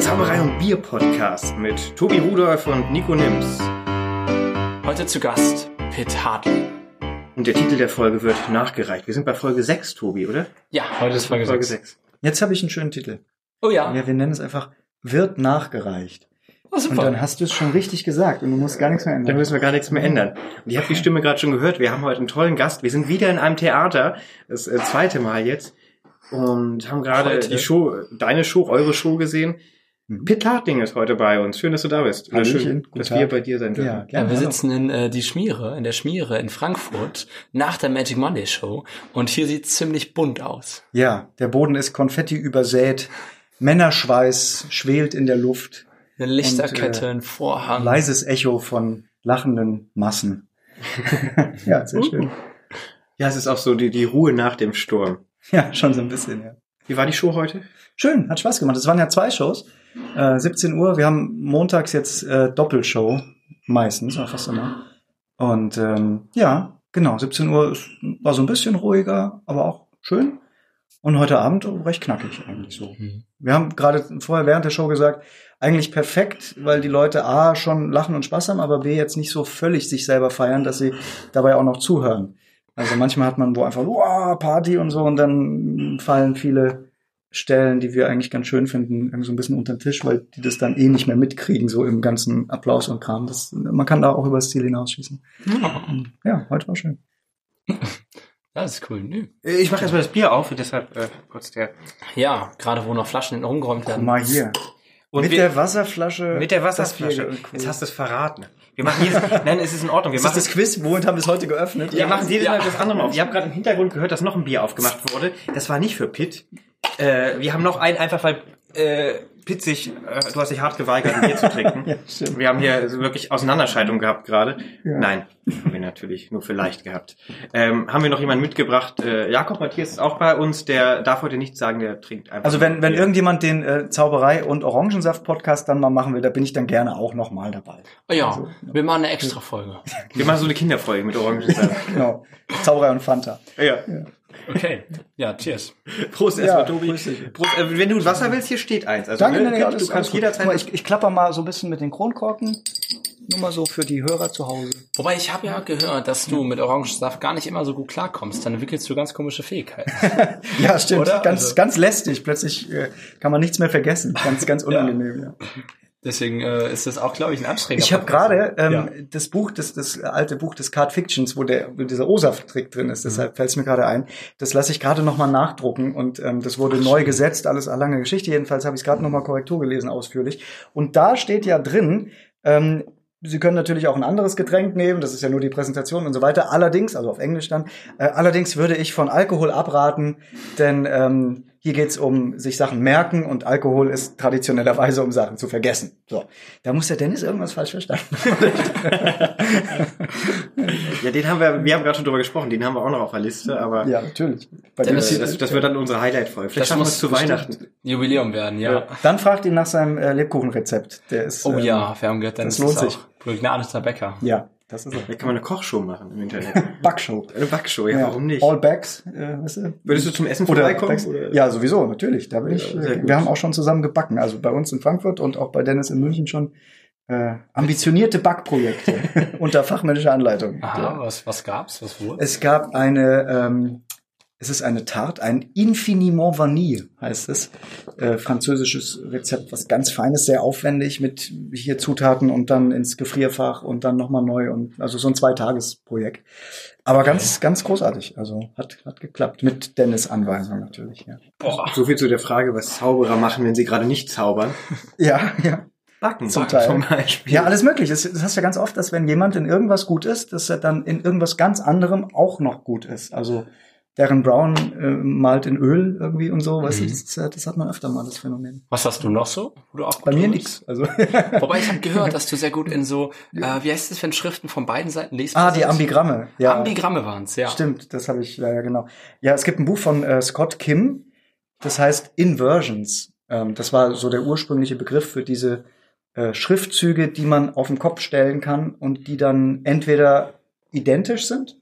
Zauberei und Bier Podcast mit Tobi Rudolph und Nico Nims. Heute zu Gast Pitt Hartley. Und der Titel der Folge wird nachgereicht. Wir sind bei Folge 6, Tobi, oder? Ja, heute ist Folge, Folge 6. 6. Jetzt habe ich einen schönen Titel. Oh ja. Ja, wir nennen es einfach wird nachgereicht. Oh, Und super. dann hast du es schon richtig gesagt und du musst gar nichts mehr ändern. müssen wir gar nichts mehr ändern. Und ihr habt die Stimme gerade schon gehört. Wir haben heute einen tollen Gast. Wir sind wieder in einem Theater. Das äh, zweite Mal jetzt. Und haben gerade die Show, deine Show, eure Show gesehen. Mhm. Pitt Harting ist heute bei uns. Schön, dass du da bist. Oder schön, dass Tag. wir bei dir sein dürfen. Ja, ja, gerne. wir sitzen in äh, die Schmiere, in der Schmiere in Frankfurt nach der Magic Monday Show und hier sieht ziemlich bunt aus. Ja, der Boden ist Konfetti übersät. Männerschweiß schwelt in der Luft. Eine Lichterkette, Und, äh, ein Vorhang. Leises Echo von lachenden Massen. ja, sehr schön. Ja, es ist auch so die, die Ruhe nach dem Sturm. Ja, schon so ein bisschen, ja. Wie war die Show heute? Schön, hat Spaß gemacht. Es waren ja zwei Shows. Äh, 17 Uhr, wir haben montags jetzt äh, Doppelshow, meistens, auch fast immer. Und ähm, ja, genau, 17 Uhr ist, war so ein bisschen ruhiger, aber auch schön. Und heute Abend recht knackig eigentlich so. Hm. Wir haben gerade vorher während der Show gesagt, eigentlich perfekt, weil die Leute A schon lachen und Spaß haben, aber B jetzt nicht so völlig sich selber feiern, dass sie dabei auch noch zuhören. Also manchmal hat man wo einfach wow, Party und so und dann fallen viele Stellen, die wir eigentlich ganz schön finden, irgendwie so ein bisschen unter den Tisch, weil die das dann eh nicht mehr mitkriegen, so im ganzen Applaus und Kram. Das, man kann da auch über das Ziel hinausschießen. Und ja, heute war schön. Das ist cool. Nö. Äh, Ich mache erstmal das Bier auf, deshalb äh, kurz der. Ja, gerade wo noch Flaschen hinten rumgeräumt Guck werden. mal hier. Und mit wir- der Wasserflasche. Mit der Wasserflasche. Cool. Jetzt hast du es verraten. Wir machen jedes, nein, es ist in Ordnung. Wir machen, das Quiz? Womit haben wir es heute geöffnet? wir machen jedes Ja. Mal das andere Mal auf. Ich habe gerade im Hintergrund gehört, dass noch ein Bier aufgemacht wurde. Das war nicht für Pitt. Äh, wir haben noch ein, einfach weil äh, Sich, äh, du hast dich hart geweigert, ein Bier zu trinken. Ja. Wir haben hier wirklich Auseinanderscheidung gehabt gerade. Ja. Nein, haben wir natürlich nur vielleicht gehabt. Ähm, haben wir noch jemanden mitgebracht? Äh, Jakob Matthias ist auch bei uns. Der darf heute nichts sagen, der trinkt einfach. Also wenn, wenn Bier. irgendjemand den äh, Zauberei- und Orangensaft-Podcast dann mal machen will, da bin ich dann gerne auch noch mal dabei. Oh ja, Also, wir machen eine extra Folge. wir machen so eine Kinderfolge mit Orangensaft. Genau. Zauberei und Fanta. ja. Okay. Ja, cheers. Prost erstmal, Ja, Tobi. Prost, äh, wenn du Wasser willst, hier steht eins. Also, Danke, ne, nee, nee, alles, du kannst jederzeit. Mal, ich, ich klapper mal so ein bisschen mit den Kronkorken. Nur mal so für die Hörer zu Hause. Wobei ich habe ja gehört, dass du mit Orangensaft gar nicht immer so gut klarkommst. Dann entwickelst du ganz komische Fähigkeiten. Ja, stimmt. Oder? Ganz, Also- ganz lästig. Plötzlich äh, kann man nichts mehr vergessen. Ganz, ganz unangenehm. ja. Deswegen äh, ist das auch, glaube ich, ein anstrengender Ich habe gerade ähm, Ja. das Buch, das, das alte Buch des Card Fictions, wo der wo dieser O-Saft-Trick drin ist, deshalb fällt es mir gerade ein. Das lasse ich gerade nochmal nachdrucken und ähm, das wurde neu gesetzt, alles eine lange Geschichte. Jedenfalls habe ich es gerade nochmal Korrektur gelesen, ausführlich. Und da steht ja drin, ähm, Sie können natürlich auch ein anderes Getränk nehmen, das ist ja nur die Präsentation und so weiter. Allerdings, also auf Englisch dann, äh, allerdings würde ich von Alkohol abraten, denn ähm, hier geht's um sich Sachen merken und Alkohol ist traditionellerweise um Sachen zu vergessen. So, da muss der Dennis irgendwas falsch verstanden haben. Ja, den haben wir, wir haben gerade schon drüber gesprochen, den haben wir auch noch auf der Liste, aber ja, natürlich. Bei Dennis, das, Dennis- das, das wird dann unsere Highlight-Folge. Vielleicht Das schaffen wir muss es zu Weihnachten. Jubiläum werden, ja. Dann fragt ihn nach seinem äh, Lebkuchenrezept. Der ist, Oh ähm, ja, wir haben gehört, dann das ist lohnt sich. auch begnadeter Bäcker. Ja, das ist er. Da kann man eine Kochshow machen im Internet. Backshow. Eine Backshow, ja, warum nicht? All Backs, äh, weißt du? Würdest du zum Essen Oder, vorbeikommen? Backs, oder? ja, sowieso, natürlich. Da bin Ja, ich. Äh, wir haben auch schon zusammen gebacken. Also bei uns in Frankfurt und auch bei Dennis in München schon äh, ambitionierte Backprojekte unter fachmännischer Anleitung. Aha, Ja. was, was gab's? Was wurde? Es gab eine, ähm, es ist eine Tarte, ein Infiniment Vanille heißt es. Äh, französisches Rezept, was ganz feines, sehr aufwendig mit hier Zutaten und dann ins Gefrierfach und dann nochmal neu und also so ein Zweitagesprojekt. Aber ganz, ganz großartig. Also hat, hat geklappt. Mit Dennis Anweisung natürlich, ja. Boah. So viel zu der Frage, was Zauberer machen, wenn sie gerade nicht zaubern. Ja, ja. Backen Zum backen Teil. zum Beispiel. Ja, alles möglich. Das, das hast du ja ganz oft, dass wenn jemand in irgendwas gut ist, dass er dann in irgendwas ganz anderem auch noch gut ist. Also Darren Brown äh, malt in Öl irgendwie und so, weißt Mhm. du, das, das hat man öfter mal, das Phänomen. Was hast du noch so? Wo du auch Bei mir nix. Also Wobei ich habe gehört, dass du sehr gut in so, äh, wie heißt das, wenn Schriften von beiden Seiten lesbar ah, die? Ambigramme. Ja, Ambigramme waren's, ja. stimmt, das habe ich, ja, ja, genau. Ja, es gibt ein Buch von äh, Scott Kim, das heißt Inversions. Ähm, das war so der ursprüngliche Begriff für diese äh, Schriftzüge, die man auf den Kopf stellen kann und die dann entweder identisch sind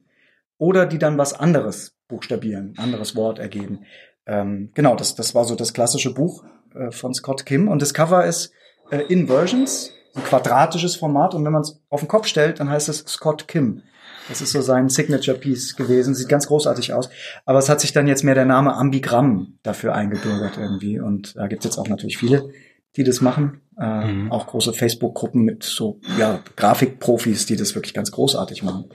oder die dann was anderes buchstabieren, ein anderes Wort ergeben. Ähm, genau, das, das war so das klassische Buch. äh, von Scott Kim und das Cover ist äh, Inversions, ein quadratisches Format und wenn man es auf den Kopf stellt, dann heißt es Scott Kim. Das ist so sein Signature Piece gewesen, sieht ganz großartig aus. Aber es hat sich dann jetzt mehr der Name Ambigramm dafür eingebürgert irgendwie und da gibt's jetzt auch natürlich viele, die das machen. Äh, Mhm. Auch große Facebook-Gruppen mit so ja, Grafikprofis, die das wirklich ganz großartig machen.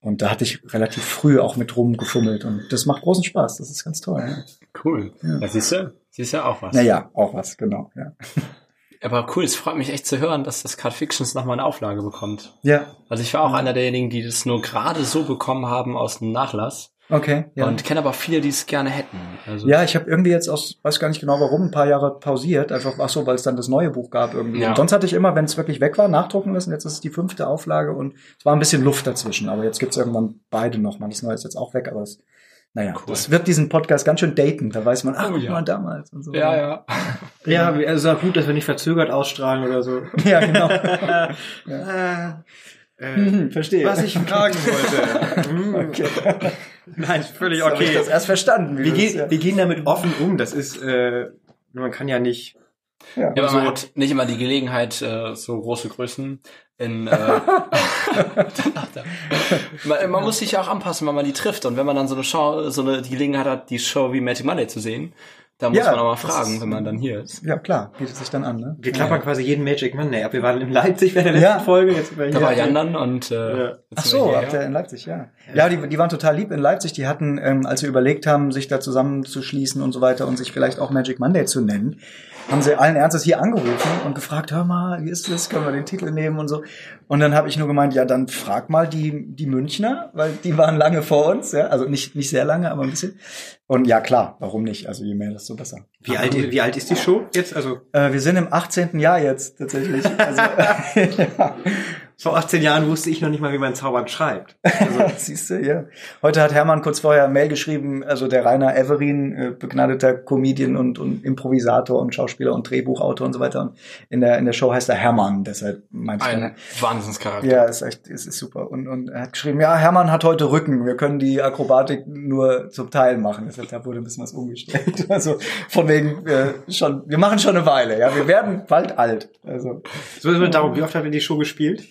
Und da hatte ich relativ früh auch mit rumgefummelt und das macht großen Spaß. Das ist ganz toll. Ja. Cool. Ja. Ja, siehst du? Siehst du auch was. Naja, auch was, genau. Ja. Aber cool, es freut mich echt zu hören, dass das Card Fictions nochmal eine Auflage bekommt. ja, Also ich war auch einer derjenigen, die das nur gerade so bekommen haben aus dem Nachlass. Okay. Ja. Und kenne aber viele, die es gerne hätten. Also Ja, ich habe irgendwie jetzt aus, weiß gar nicht genau warum, ein paar Jahre pausiert. Einfach, ach so, weil es dann das neue Buch gab irgendwie. Ja. Und sonst hatte ich immer, wenn es wirklich weg war, nachdrucken lassen. Jetzt ist es die fünfte Auflage und es war ein bisschen Luft dazwischen. Aber jetzt gibt's irgendwann beide nochmal. Das neue ist jetzt auch weg, aber es, naja, Cool. das wird diesen Podcast ganz schön daten. Da weiß man, ach, Oh, guck ja. mal damals und so. ja, ja. Ja, also ist auch gut, dass wir nicht verzögert ausstrahlen oder so. Ja, genau. Äh, äh, Hm, verstehe. was ich fragen wollte. Hm, okay. Nein, völlig Jetzt hab ich okay. das erst verstanden. wie Wir, gehen, ja. wir gehen damit offen um. Das ist, äh, man kann ja nicht. ja. Ja, aber man So. hat nicht immer die Gelegenheit, äh, so große Größen in. Äh, man, man muss sich ja auch anpassen, wenn man die trifft. Und wenn man dann so eine Show, so eine die Gelegenheit hat, die Show wie Magic Monday zu sehen, dann muss Ja, man auch mal das fragen, ist- wenn man dann hier ist. ja, klar, bietet sich dann an, ne? Wir klappern quasi jeden Magic Monday ab. Wir waren in Leipzig bei der letzten Ja. Folge. Jetzt sind wir Da hier. war Jan dann und äh, Ja. Ach so, habt ihr in Leipzig, ja. Ja, die, die waren total lieb in Leipzig. Die hatten, ähm, als sie überlegt haben, sich da zusammenzuschließen und so weiter und sich vielleicht auch Magic Monday zu nennen, haben sie allen Ernstes hier angerufen und gefragt, hör mal, wie ist das? Können wir den Titel nehmen und so? Und dann habe ich nur gemeint, ja, dann frag mal die, die Münchner, weil die waren lange vor uns, ja. Also nicht, nicht sehr lange, aber ein bisschen. Und ja, klar, warum nicht? Also je mehr, desto besser. Wie alt, wie alt ist die Show jetzt? Also Äh, wir sind im 18. Jahr jetzt tatsächlich. Also, ja. Vor 18 Jahren wusste ich noch nicht mal, wie man Zaubern schreibt. Also, siehst du, ja. Heute hat Hermann kurz vorher eine Mail geschrieben, also der Rainer Everin, äh, begnadeter Comedian und, und Improvisator und Schauspieler und Drehbuchautor und so weiter. Und in der, in der Show heißt er Hermann, deshalb meinte ich dann, Ein Wahnsinnscharakter. ja, ist echt, ist, ist super. Und, und er hat geschrieben, ja, Hermann hat heute Rücken. Wir können die Akrobatik nur zum Teil machen. Deshalb da wurde ein bisschen was umgestellt. Also von wegen äh, schon, wir machen schon eine Weile. Ja, wir werden bald alt. Also So, darum, wie oft habt ihr die Show gespielt?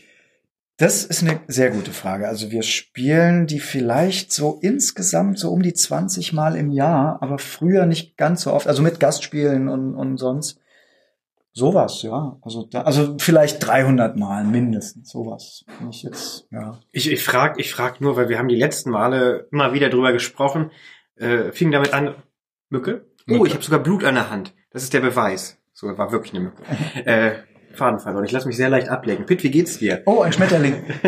Das ist eine sehr gute Frage. Also wir spielen die vielleicht so insgesamt so um die 20 Mal im Jahr, aber früher nicht ganz so oft. Also mit Gastspielen und, und sonst. Sowas, ja. Also, da, also vielleicht 300 Mal mindestens. Sowas. Nicht jetzt, ja. Ich, ich frag, ich frag nur, weil wir haben die letzten Male immer wieder drüber gesprochen. Äh, fing damit an, Mücke? Oh, Mücke. ich habe sogar Blut an der Hand. Das ist der Beweis. So, war wirklich eine Mücke. äh, Faden verloren. Ich lasse mich sehr leicht ablenken. Pitt, wie geht's dir? Oh, ein Schmetterling.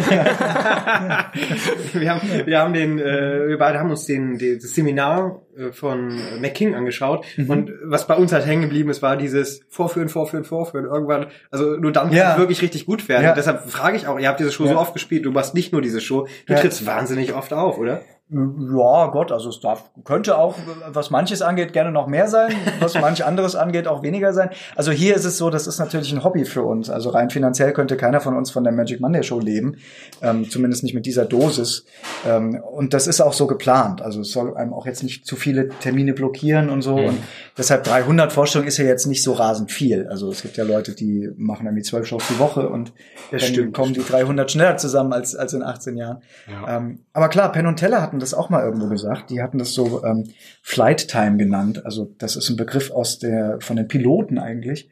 wir, haben, wir haben den, äh, wir beide haben uns den, den das Seminar äh, von McKing angeschaut Mhm. und was bei uns halt hängen geblieben ist, war dieses Vorführen, Vorführen, Vorführen. Irgendwann, also nur dann kann Ja. es wirklich richtig gut werden. Ja. Deshalb frage ich auch, ihr habt diese Show Ja. so oft gespielt, du machst nicht nur diese Show, du trittst wahnsinnig oft auf, oder? Ja, Gott, also es darf, könnte auch, was manches angeht, gerne noch mehr sein, was manch anderes angeht, auch weniger sein. Also hier ist es so, das ist natürlich ein Hobby für uns. Also rein finanziell könnte keiner von uns von der Magic Monday Show leben, ähm, zumindest nicht mit dieser Dosis. Ähm, und das ist auch so geplant. Also es soll einem auch jetzt nicht zu viele Termine blockieren und so. Mhm. Und deshalb 300 Vorstellungen ist ja jetzt nicht so rasend viel. Also es gibt ja Leute, die machen irgendwie zwölf Shows die Woche und Das dann stimmt, kommen die 300 schneller zusammen als, als in 18 Jahren. Ja. Ähm, aber klar, Penn und Teller hatten das auch mal irgendwo gesagt. Die hatten das so ähm, Flight Time genannt. Also das ist ein Begriff aus der von den Piloten eigentlich.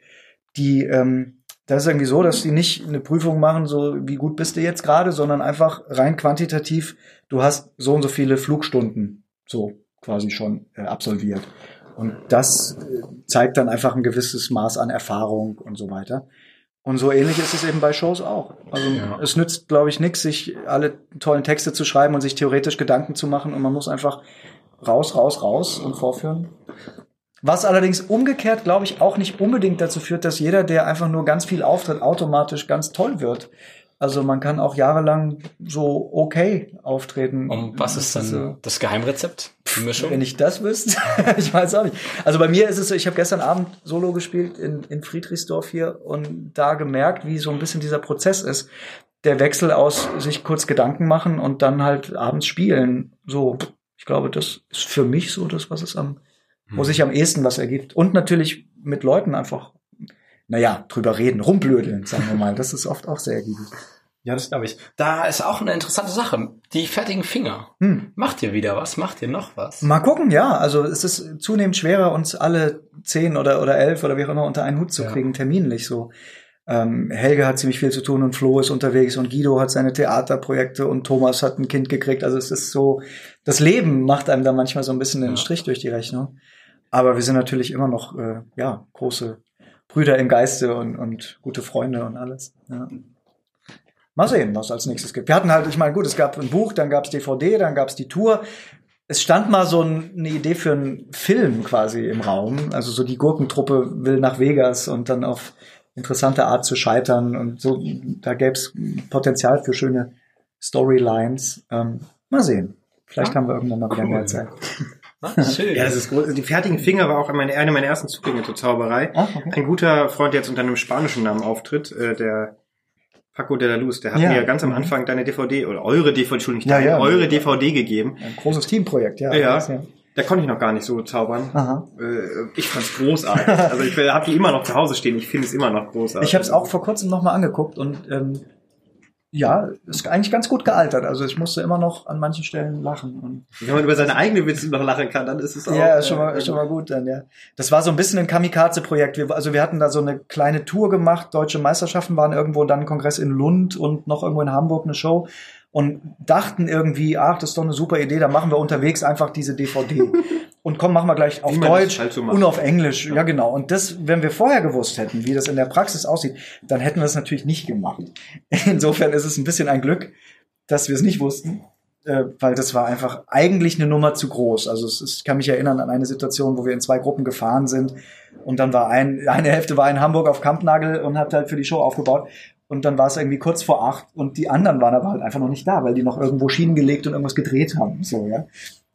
Die ähm, das ist irgendwie so, dass die nicht eine Prüfung machen, so wie gut bist du jetzt gerade, sondern einfach rein quantitativ. Du hast so und so viele Flugstunden so quasi schon äh, absolviert. Und das äh, zeigt dann einfach ein gewisses Maß an Erfahrung und so weiter. Und so ähnlich ist es eben bei Shows auch. Also Ja. es nützt, glaube ich, nichts, sich alle tollen Texte zu schreiben und sich theoretisch Gedanken zu machen. Und man muss einfach raus, raus, raus und vorführen. Was allerdings umgekehrt, glaube ich, auch nicht unbedingt dazu führt, dass jeder, der einfach nur ganz viel auftritt, automatisch ganz toll wird. Also man kann auch jahrelang so okay auftreten. Und was ist dann das Geheimrezept? Die Mischung? wenn ich das wüsste, ich weiß auch nicht. Also bei mir ist es so, ich habe gestern Abend Solo gespielt in, in Friedrichsdorf hier und da gemerkt, wie so ein bisschen dieser Prozess ist. Der Wechsel aus sich kurz Gedanken machen und dann halt abends spielen. So, ich glaube, das ist für mich so das, was es am, wo sich am ehesten was ergibt. Und natürlich mit Leuten einfach, naja, drüber reden, rumblödeln, sagen wir mal. Das ist oft auch sehr ergiebig. Ja, das glaube ich. Da ist auch eine interessante Sache. Die fertigen Finger. Hm. Macht ihr wieder was? Macht ihr noch was? Mal gucken, ja. Also es ist zunehmend schwerer, uns alle zehn oder, oder elf oder wie auch immer unter einen Hut zu Ja. kriegen, terminlich so. Ähm, Helge hat ziemlich viel zu tun und Flo ist unterwegs und Guido hat seine Theaterprojekte und Thomas hat ein Kind gekriegt. Also es ist so, das Leben macht einem da manchmal so ein bisschen den Ja. Strich durch die Rechnung. Aber wir sind natürlich immer noch, äh, ja, große Brüder im Geiste und, und gute Freunde und alles. Ja. Mal sehen, was als nächstes gibt. Wir hatten halt, ich meine, gut, es gab ein Buch, dann gab es DVD, dann gab es die Tour. Es stand mal so ein, eine Idee für einen Film quasi im Raum. Also so die Gurkentruppe will nach Vegas und dann auf interessante Art zu scheitern. Und so, da gäbe es Potenzial für schöne Storylines. Ähm, mal sehen. Vielleicht haben wir irgendwann mal wieder Cool. mehr Zeit. Ah, schön. Ja, das ist groß. Die fertigen Finger war auch meine, eine meiner ersten Zugänge zur Zauberei. Ah, okay. Ein guter Freund, der jetzt unter einem spanischen Namen auftritt, äh, der Paco de la Luz, der hat Ja. mir ganz am. Anfang deine DVD oder eure DVD, Entschuldigung, Ja, deine, ja. eure DVD gegeben. Ein großes Teamprojekt, ja. Ja. Da konnte ich noch gar nicht so zaubern. Aha. Äh, ich fand's großartig. also ich habe die immer noch zu Hause stehen. Ich finde es immer noch großartig. Ich habe es auch vor kurzem noch mal angeguckt und ähm, ja, ist eigentlich ganz gut gealtert. Also ich musste immer noch an manchen Stellen lachen. Und Wenn man über seine eigene Witze noch lachen kann, dann ist es auch. ja, schon äh, mal, ist schon mal gut dann, ja. Das war so ein bisschen ein Kamikaze-Projekt. Also wir hatten da so eine kleine Tour gemacht. Deutsche Meisterschaften waren irgendwo, dann ein Kongress in Lund und noch irgendwo in Hamburg eine Show. Und dachten irgendwie, ach, das ist doch eine super Idee, da machen wir unterwegs einfach diese DVD. und komm, machen wir gleich auf Deutsch halt so und auf Englisch. Ja. genau. Und das, wenn wir vorher gewusst hätten, wie das in der Praxis aussieht, dann hätten wir es natürlich nicht gemacht. Insofern ist es ein bisschen ein Glück, dass wir es nicht wussten äh, weil das war einfach eigentlich eine Nummer zu groß. Also es ich kann mich erinnern an eine Situation, wo wir in zwei Gruppen gefahren sind und dann war ein, eine Hälfte war in Hamburg auf Kampnagel und hat halt für die Show aufgebaut und dann war es irgendwie kurz vor acht und die anderen waren aber halt einfach noch nicht da, weil die noch irgendwo Schienen gelegt und irgendwas gedreht haben. So, ja.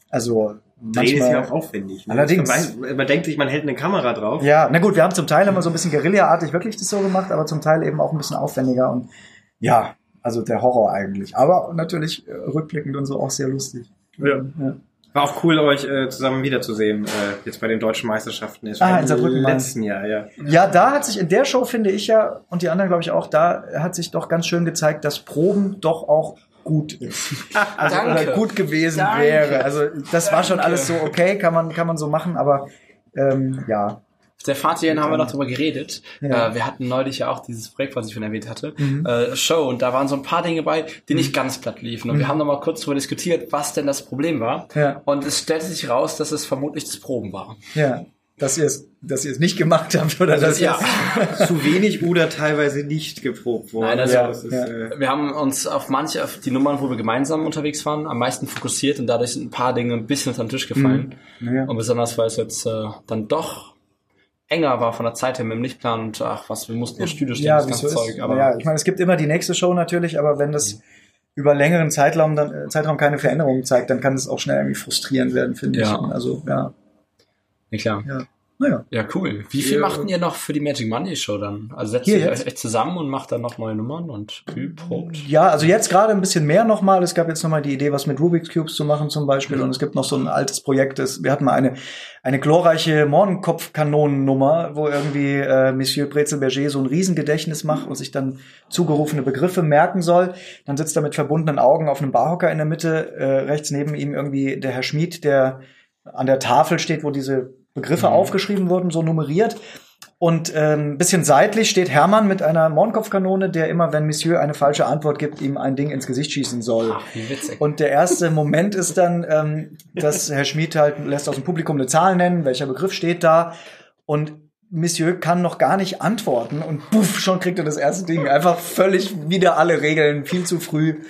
Also Drehen ist ja auch aufwendig. ne? Allerdings. Man, man denkt sich, man hält eine Kamera drauf. Ja, na gut, wir haben zum Teil immer so ein bisschen Guerilla-artig wirklich das so gemacht, aber zum Teil eben auch ein bisschen aufwendiger und ja, also der Horror eigentlich. Aber natürlich äh, rückblickend und so auch sehr lustig. Ja. Ja. War auch cool, euch äh, zusammen wiederzusehen, äh, jetzt bei den deutschen Meisterschaften. Es Ah, in Saarbrücken, letzten Jahr, ja. Ja, da hat sich in der Show, finde ich ja, und die anderen glaube ich auch, da hat sich doch ganz schön gezeigt, dass Proben doch auch gut ist. Also, Danke. oder gut gewesen Danke. wäre. Also das war schon Danke. alles so okay, kann man, kann man so machen, aber ähm, ja. Der Fahrtien haben wir noch drüber geredet. Ja. Äh, wir hatten neulich ja auch dieses Projekt, was ich schon erwähnt hatte, Mhm. äh, Show. Und da waren so ein paar Dinge bei, die nicht ganz platt liefen. Und wir Mhm. haben noch mal kurz darüber diskutiert, was denn das Problem war. Ja. Und es stellte sich raus, dass es vermutlich das Proben war. Ja. Dass ihr es, dass ihr es nicht gemacht habt oder dass ihr ja. Zu wenig oder teilweise nicht geprobt worden. Nein, also- das ist, Ja. äh, Wir haben uns auf manche, auf die Nummern, wo wir gemeinsam unterwegs waren, am meisten fokussiert und dadurch sind ein paar Dinge ein bisschen unter den Tisch gefallen. Ja. Und besonders, weil es jetzt äh, dann doch enger war von der Zeit her mit dem Lichtplan und ach was, wir mussten ins Studio stehen, ja, das ganze so Zeug. ist. Aber ja, ich meine, es gibt immer die nächste Show natürlich, aber wenn das über längeren Zeitraum dann äh, Zeitraum keine Veränderungen zeigt, dann kann es auch schnell irgendwie frustrierend werden, finde Ja. ich. Also ja, ja, klar. ja. Naja. Ja, cool. Wie viel Ja. machten ihr noch für die Magic Monday Show dann? Also setzt ihr euch echt zusammen und macht dann noch neue Nummern und übt, probt? Ja, also jetzt gerade ein bisschen mehr nochmal. Es gab jetzt nochmal die Idee, was mit Rubik's Cubes zu machen zum Beispiel. Und es gibt noch so ein altes Projekt. Das, wir hatten mal eine, eine glorreiche Mohrenkopfkanonennummer, wo irgendwie äh, Monsieur Brezel-Berger so ein Riesengedächtnis macht und sich dann zugerufene Begriffe merken soll. Dann sitzt er mit verbundenen Augen auf einem Barhocker in der Mitte. Äh, rechts neben ihm irgendwie der Herr Schmid, der an der Tafel steht, wo diese Begriffe Mhm. aufgeschrieben wurden, so nummeriert. Und ähm, ein bisschen seitlich steht Hermann mit einer Mohrenkopfkanone, der immer, wenn Monsieur eine falsche Antwort gibt, ihm ein Ding ins Gesicht schießen soll. Ach, wie witzig. Und der erste Moment ist dann, ähm, dass Herr Schmid halt lässt aus dem Publikum eine Zahl nennen, welcher Begriff steht da. Und Monsieur kann noch gar nicht antworten und puff, schon kriegt er das erste Ding. Einfach völlig wieder alle Regeln, viel zu früh.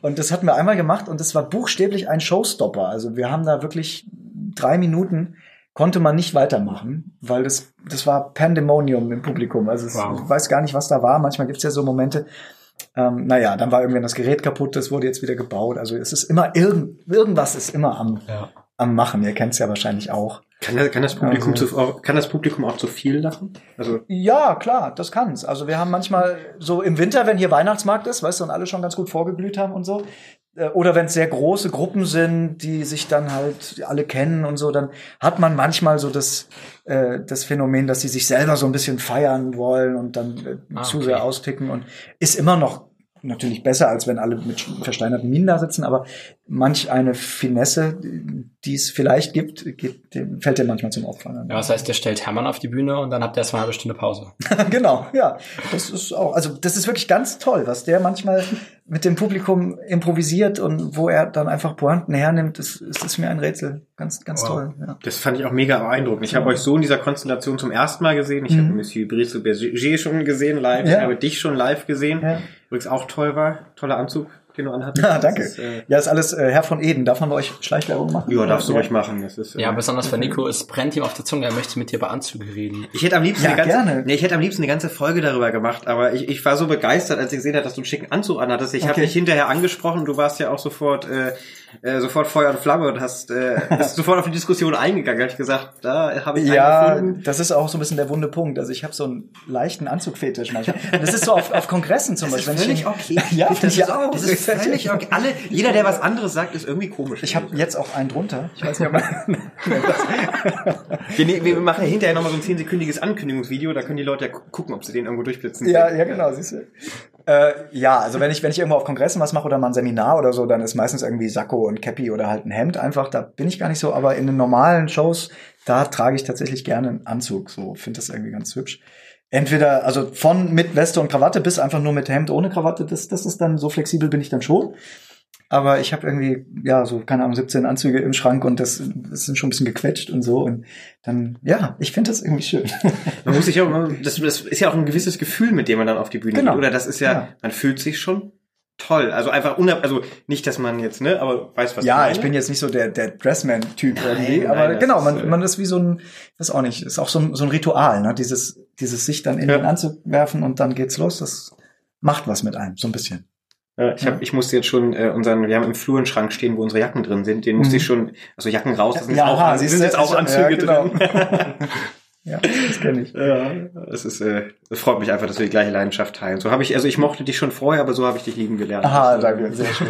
Und das hatten wir einmal gemacht und das war buchstäblich ein Showstopper. Also wir haben da wirklich drei Minuten konnte man nicht weitermachen, weil das, das war Pandemonium im Publikum. Also es, Wow. ich weiß gar nicht, was da war. Manchmal gibt's ja so Momente. Ähm, naja, dann war irgendwann das Gerät kaputt, das wurde jetzt wieder gebaut. Also es ist immer irgend, irgendwas ist immer am, ja. am Machen. Ihr kennt's ja wahrscheinlich auch. kann, das, kann, das Publikum Also- zu, kann das Publikum auch zu viel lachen? Also, Ja, klar, das kann's. Also wir haben manchmal so im Winter, wenn hier Weihnachtsmarkt ist, weißt du, und alle schon ganz gut vorgeglüht haben und so, Oder wenn es sehr große Gruppen sind, die sich dann halt alle kennen und so, dann hat man manchmal so das, äh, das Phänomen, dass sie sich selber so ein bisschen feiern wollen und dann äh, Ah, zu okay. sehr austicken und ist immer noch natürlich besser, als wenn alle mit versteinerten Minen da sitzen, aber manch eine Finesse, die es vielleicht gibt, geht, dem fällt dir manchmal zum Opfer. Ja, das heißt, der stellt Hermann auf die Bühne und dann habt ihr erstmal eine halbe Stunde Pause. genau, ja. Das ist auch, also das ist wirklich ganz toll, was der manchmal mit dem Publikum improvisiert und wo er dann einfach Pointen hernimmt, das, das ist mir ein Rätsel. Ganz, ganz Wow. toll. Ja. Das fand ich auch mega beeindruckend. Ich habe euch so in dieser Konstellation zum ersten Mal gesehen. Ich habe Monsieur Brizzo Berger schon gesehen live. Mhm. Ja. Ich habe dich schon live gesehen. Ja. Übrigens auch toll war. Toller Anzug, den du anhattest. Ah, danke. Das ist, äh, ja, ist alles äh, Herr von Eden. Darf man bei euch Schleichwerbung machen? ja, darfst du ruhig machen. Das ist, äh, Ja, besonders für Nico, es brennt ihm auf der Zunge, er möchte mit dir über Anzüge reden. Ich hätte am liebsten Ja, eine ganze, gerne. Nee, ich hätte am liebsten eine ganze Folge darüber gemacht, aber ich, ich war so begeistert, als ich gesehen habe, dass du einen schicken Anzug anhattest. Ich habe Okay. dich hinterher angesprochen, du warst ja auch sofort äh, äh, sofort Feuer und Flamme und hast äh, bist sofort auf die Diskussion eingegangen. Hab ich gesagt, da habe ich Ja, das ist auch so ein bisschen der wunde Punkt. Also ich habe so einen leichten Anzugfetisch manchmal. Das ist so auf, auf Kongressen zum Das ist Beispiel. völlig Wenn okay. ja, das ich ist, auch. Das ist völlig okay. Alle, jeder, der was anderes sagt, ist irgendwie komisch. Ich habe jetzt auch einen drunter. Ich weiß nicht, ob man wir, ne- wir machen ja hinterher nochmal so ein zehnsekündiges Ankündigungsvideo, da können die Leute ja gu- gucken, ob sie den irgendwo durchblitzen. Ja, ja, genau, siehst du. Äh, ja, also wenn ich, wenn ich irgendwo auf Kongressen was mache oder mal ein Seminar oder so, dann ist meistens irgendwie Sakko und Cappy oder halt ein Hemd einfach. Da bin ich gar nicht so, aber in den normalen Shows, da trage ich tatsächlich gerne einen Anzug. So, finde das irgendwie ganz hübsch. Entweder, also von mit Weste und Krawatte bis einfach nur mit Hemd ohne Krawatte, das, das ist dann, so flexibel bin ich dann schon. Aber ich habe irgendwie, ja, so, keine Ahnung, 17 Anzüge im Schrank und das, das sind schon ein bisschen gequetscht und so. Und dann, ja, ich finde das irgendwie schön. Man muss sich auch, das, das ist ja auch ein gewisses Gefühl, mit dem man dann auf die Bühne Genau. geht, oder? Das ist ja, Ja. man fühlt sich schon toll. Also einfach unab, also nicht, dass man jetzt, ne, aber weiß was. Ja, meine. ich bin jetzt nicht so der, der Dressman-Typ Nein, irgendwie, nein, aber das genau, ist, man, äh, man ist wie so ein, das auch nicht, ist auch so ein, so ein Ritual, ne? Dieses, dieses sich dann in Ja. den Anzug werfen und dann geht's los, das macht was mit einem, so ein bisschen. Ja, ich, hab, ich musste jetzt schon äh, unseren, wir haben im Flur einen Schrank stehen, wo unsere Jacken drin sind. Den musste Mhm. ich schon, also Jacken raus, das sind Ja, jetzt auch, aha, sind jetzt auch ja, Anzüge genau. drin. Ja, das kenne ich. ja, das ist, äh, das freut mich einfach, dass wir die gleiche Leidenschaft teilen. So habe ich, also ich mochte dich schon vorher, aber so habe ich dich lieben gelernt. Aha, äh, danke, sehr schön.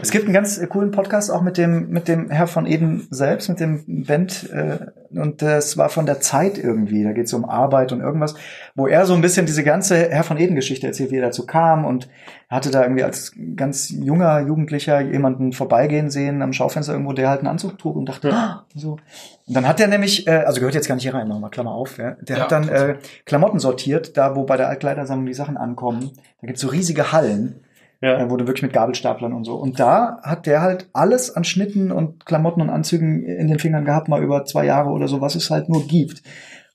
Es gibt einen ganz coolen Podcast auch mit dem, mit dem Herr von Eden selbst, mit dem Band, äh, und das war von der Zeit irgendwie, da geht es um Arbeit und irgendwas, wo er so ein bisschen diese ganze Herr von Eden Geschichte erzählt, wie er dazu kam und hatte da irgendwie als ganz junger Jugendlicher jemanden vorbeigehen sehen am Schaufenster irgendwo, der halt einen Anzug trug und dachte, ah, so. Und dann hat er nämlich, äh, also gehört jetzt gar nicht hier rein, nochmal Klammer auf, ja, der Ja, hat dann äh, Klamotten sortiert, da wo bei der Altkleidersammlung die Sachen ankommen, da gibt's so riesige Hallen, Ja. er wurde wirklich mit Gabelstaplern und so. Und da hat der halt alles an Schnitten und Klamotten und Anzügen in den Fingern gehabt, mal über zwei Jahre oder so, was es halt nur gibt.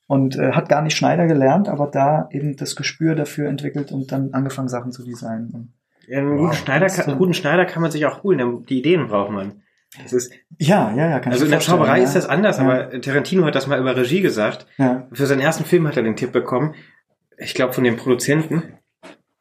Und äh, hat gar nicht Schneider gelernt, aber da eben das Gespür dafür entwickelt und dann angefangen, Sachen zu designen. Ja, einen, guten Schneider kann, einen guten Schneider kann man sich auch holen, die Ideen braucht man. Das ist, ja, ja, ja, kann also in der Zauberei ja. ist das anders, Ja. aber Tarantino hat das mal über Regie gesagt. Ja. Für seinen ersten Film hat er den Tipp bekommen. Ich glaube von dem Produzenten.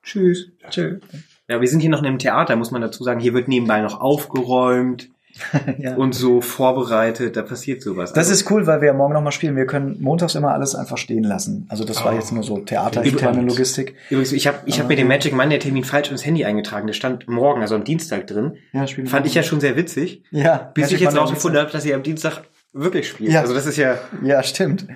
Tschüss. Tschö. Ja, wir sind hier noch in einem Theater, muss man dazu sagen. Hier wird nebenbei noch aufgeräumt ja. und so vorbereitet. Da passiert sowas. Das Also, ist cool, weil wir morgen nochmal spielen. Wir können montags immer alles einfach stehen lassen. Also das war Oh. jetzt nur so Theater, Übrigens- interne Logistik. übrigens, ich habe ich hab Aber- mir den Magic Monday Termin falsch ins Handy eingetragen. Der stand morgen, also am Dienstag drin. Ja, Fand ich ja schon sehr witzig. Ja, Bis Magic ich jetzt rausgefunden habe, dass ihr am Dienstag wirklich spielt. Ja. Also das ist ja. Ja, stimmt.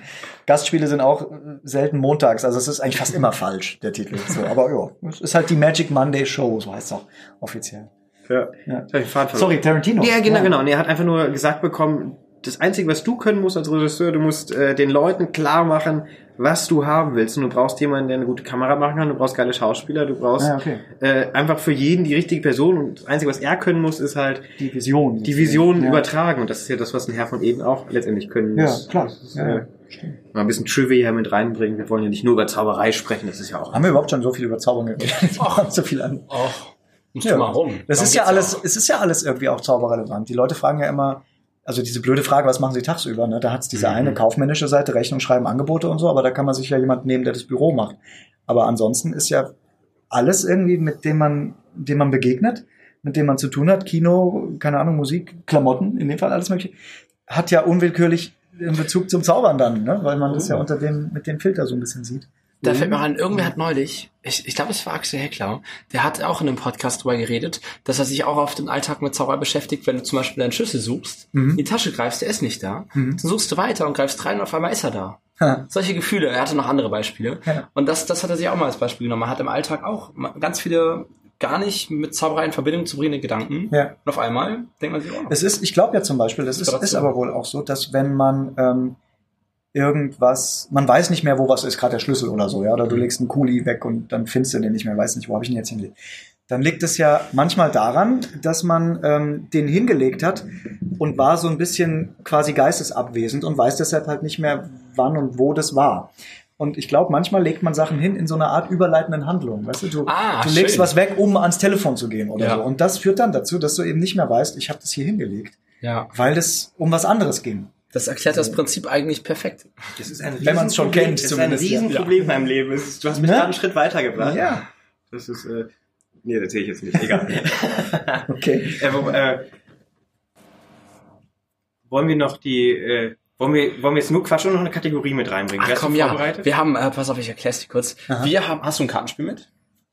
Gastspiele sind auch selten montags, also es ist eigentlich fast immer falsch, der Titel. So, aber ja, es ist halt die Magic Monday Show, so heißt es auch offiziell. ja. Ja. Sorry, Tarantino. Ja, genau, genau. Und er hat einfach nur gesagt bekommen, das Einzige, was du können musst als Regisseur, du musst äh, den Leuten klar machen, was du haben willst. Und du brauchst jemanden, der eine gute Kamera machen kann, du brauchst geile Schauspieler, du brauchst Ja, okay. äh, einfach für jeden die richtige Person. Und das Einzige, was er können muss, ist halt Die Vision. die Vision ja. übertragen. Und das ist ja das, was ein Herr von Eden auch letztendlich können Ja, muss. klar. Das ist, Ja, äh, ja, stimmt. mal ein bisschen Trivia mit reinbringen. Wir wollen ja nicht nur über Zauberei sprechen, das ist ja auch. Haben wir überhaupt schon so viel über Zauberung geredet? Wir haben so viel an. Och, musst Ja. mal rum. Das Darum ist ja alles, auch. es ist ja alles irgendwie auch zauberrelevant. Die Leute fragen ja immer, also diese blöde Frage, was machen sie tagsüber? Ne? Da hat es diese Mhm. eine kaufmännische Seite, Rechnung schreiben, Angebote und so, aber da kann man sich ja jemand nehmen, der das Büro macht. Aber ansonsten ist ja alles irgendwie, mit dem man, dem man begegnet, mit dem man zu tun hat, Kino, keine Ahnung, Musik, Klamotten, in dem Fall alles mögliche, hat ja unwillkürlich einen Bezug zum Zaubern dann, ne? weil man das ja unter dem, mit dem Filter so ein bisschen sieht. Da fällt mir an, irgendwer hat neulich, ich, ich glaube, es war Axel Heckler, der hat auch in einem Podcast drüber geredet, dass er sich auch auf den Alltag mit Zauber beschäftigt, wenn du zum Beispiel deinen Schlüssel suchst, in die Tasche greifst, der ist nicht da, dann suchst du weiter und greifst rein und auf einmal ist er da. Ha. Solche Gefühle, er hatte noch andere Beispiele. Ja. Und das, das hat er sich auch mal als Beispiel genommen. Er hat im Alltag auch ganz viele gar nicht mit Zauberei in Verbindung zu bringende Gedanken. Ja. Und auf einmal denkt man sich, oh, Es ist, ich glaube ja zum Beispiel, das ist, ist aber wohl auch so, dass wenn man ähm, irgendwas, man weiß nicht mehr, wo was ist, gerade der Schlüssel oder so, ja, oder du legst einen Kuli weg und dann findest du den nicht mehr, weiß nicht, wo habe ich ihn jetzt hingelegt. Dann liegt es ja manchmal daran, dass man ähm, den hingelegt hat und war so ein bisschen quasi geistesabwesend und weiß deshalb halt nicht mehr, wann und wo das war. Und ich glaube, manchmal legt man Sachen hin in so einer Art überleitenden Handlung. Weißt du, du, Ah, du legst schön. was weg, um ans Telefon zu gehen oder Ja. so. Und das führt dann dazu, dass du eben nicht mehr weißt, ich habe das hier hingelegt ja. weil es um was anderes ging. Das erklärt das Prinzip eigentlich perfekt. Das ist ein Wenn man's schon Riesenproblem. kennt, Das ist ein zumindest, ja. Riesenproblem in meinem Leben. Es ist, du hast mich Ne? gerade einen Schritt weitergebracht. Ja. Das ist, äh, nee, das sehe ich jetzt nicht. Egal. Okay. äh, wo, äh, wollen wir noch die, äh, wollen wir, wollen wir jetzt nur Quatsch und noch eine Kategorie mit reinbringen? Ach komm, ja. Wir haben, äh, pass auf, ich erklär's dir kurz. Aha. Wir haben, hast du ein Kartenspiel mit?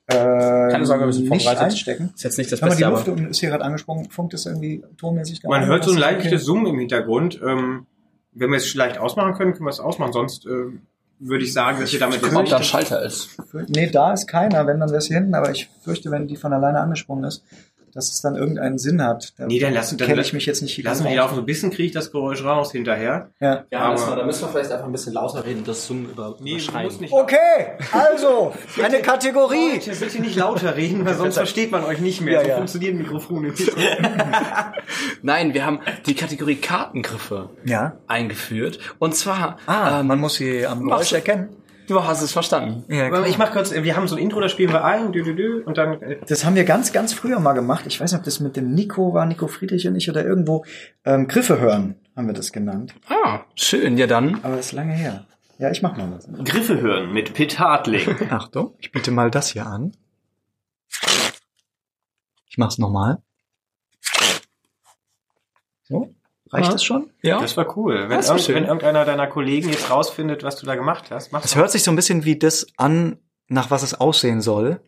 Keine Sorge, wir sind nicht vorbereitet. einstecken. Ist jetzt nicht das Hör mal, die Beste, Luft aber ist hier gerade angesprungen. Funkt es irgendwie tonmäßig? da Man an? hört so ein leichtes Summen im Hintergrund. Ähm, wenn wir es vielleicht ausmachen können, können wir es ausmachen. Sonst äh, würde ich sagen, dass wir damit ob da ein Schalter ist. Nee, da ist keiner, wenn dann wäre es hier hinten, aber ich fürchte, wenn die von alleine angesprungen ist, dass es dann irgendeinen Sinn hat. Da Nee, dann lassen- dann kenne ich mich jetzt nicht hier Lassen wir gut die aus. laufen. So ein bisschen kriege ich das Geräusch raus hinterher. Ja. Ja, Aber- müssen wir, da müssen wir vielleicht einfach ein bisschen lauter reden, das Zoom über, Nee, muss nicht. Okay, also, eine Kategorie. Leute, bitte nicht lauter reden, weil sonst versteht man euch nicht mehr. Ja, so ja. funktionieren Mikrofone. Nein, wir haben die Kategorie Kartengriffe Ja. eingeführt. Und zwar, Ah, ähm, man muss sie am Geräusch erkennen. Du hast es verstanden. Ja, ich mach kurz, wir haben so ein Intro, da spielen wir ein, dü, dü, dü, und dann, äh, Das haben wir ganz, ganz früher mal gemacht. Ich weiß nicht, ob das mit dem Nico war, Nico Friedrich und ich oder irgendwo. Ähm, Griffe hören, haben wir das genannt. Ah, schön, ja dann. Aber das ist lange her. Ja, ich mach mal was. Griffe hören mit Pitt Hartling. Achtung, ich biete mal das hier an. Ich mach's nochmal. So, reicht Ja. das schon? Ja. Das war cool. Wenn, Das irgend, schön. wenn irgendeiner deiner Kollegen jetzt rausfindet, was du da gemacht hast, mach Es hört sich so ein bisschen wie das an, nach was es aussehen soll.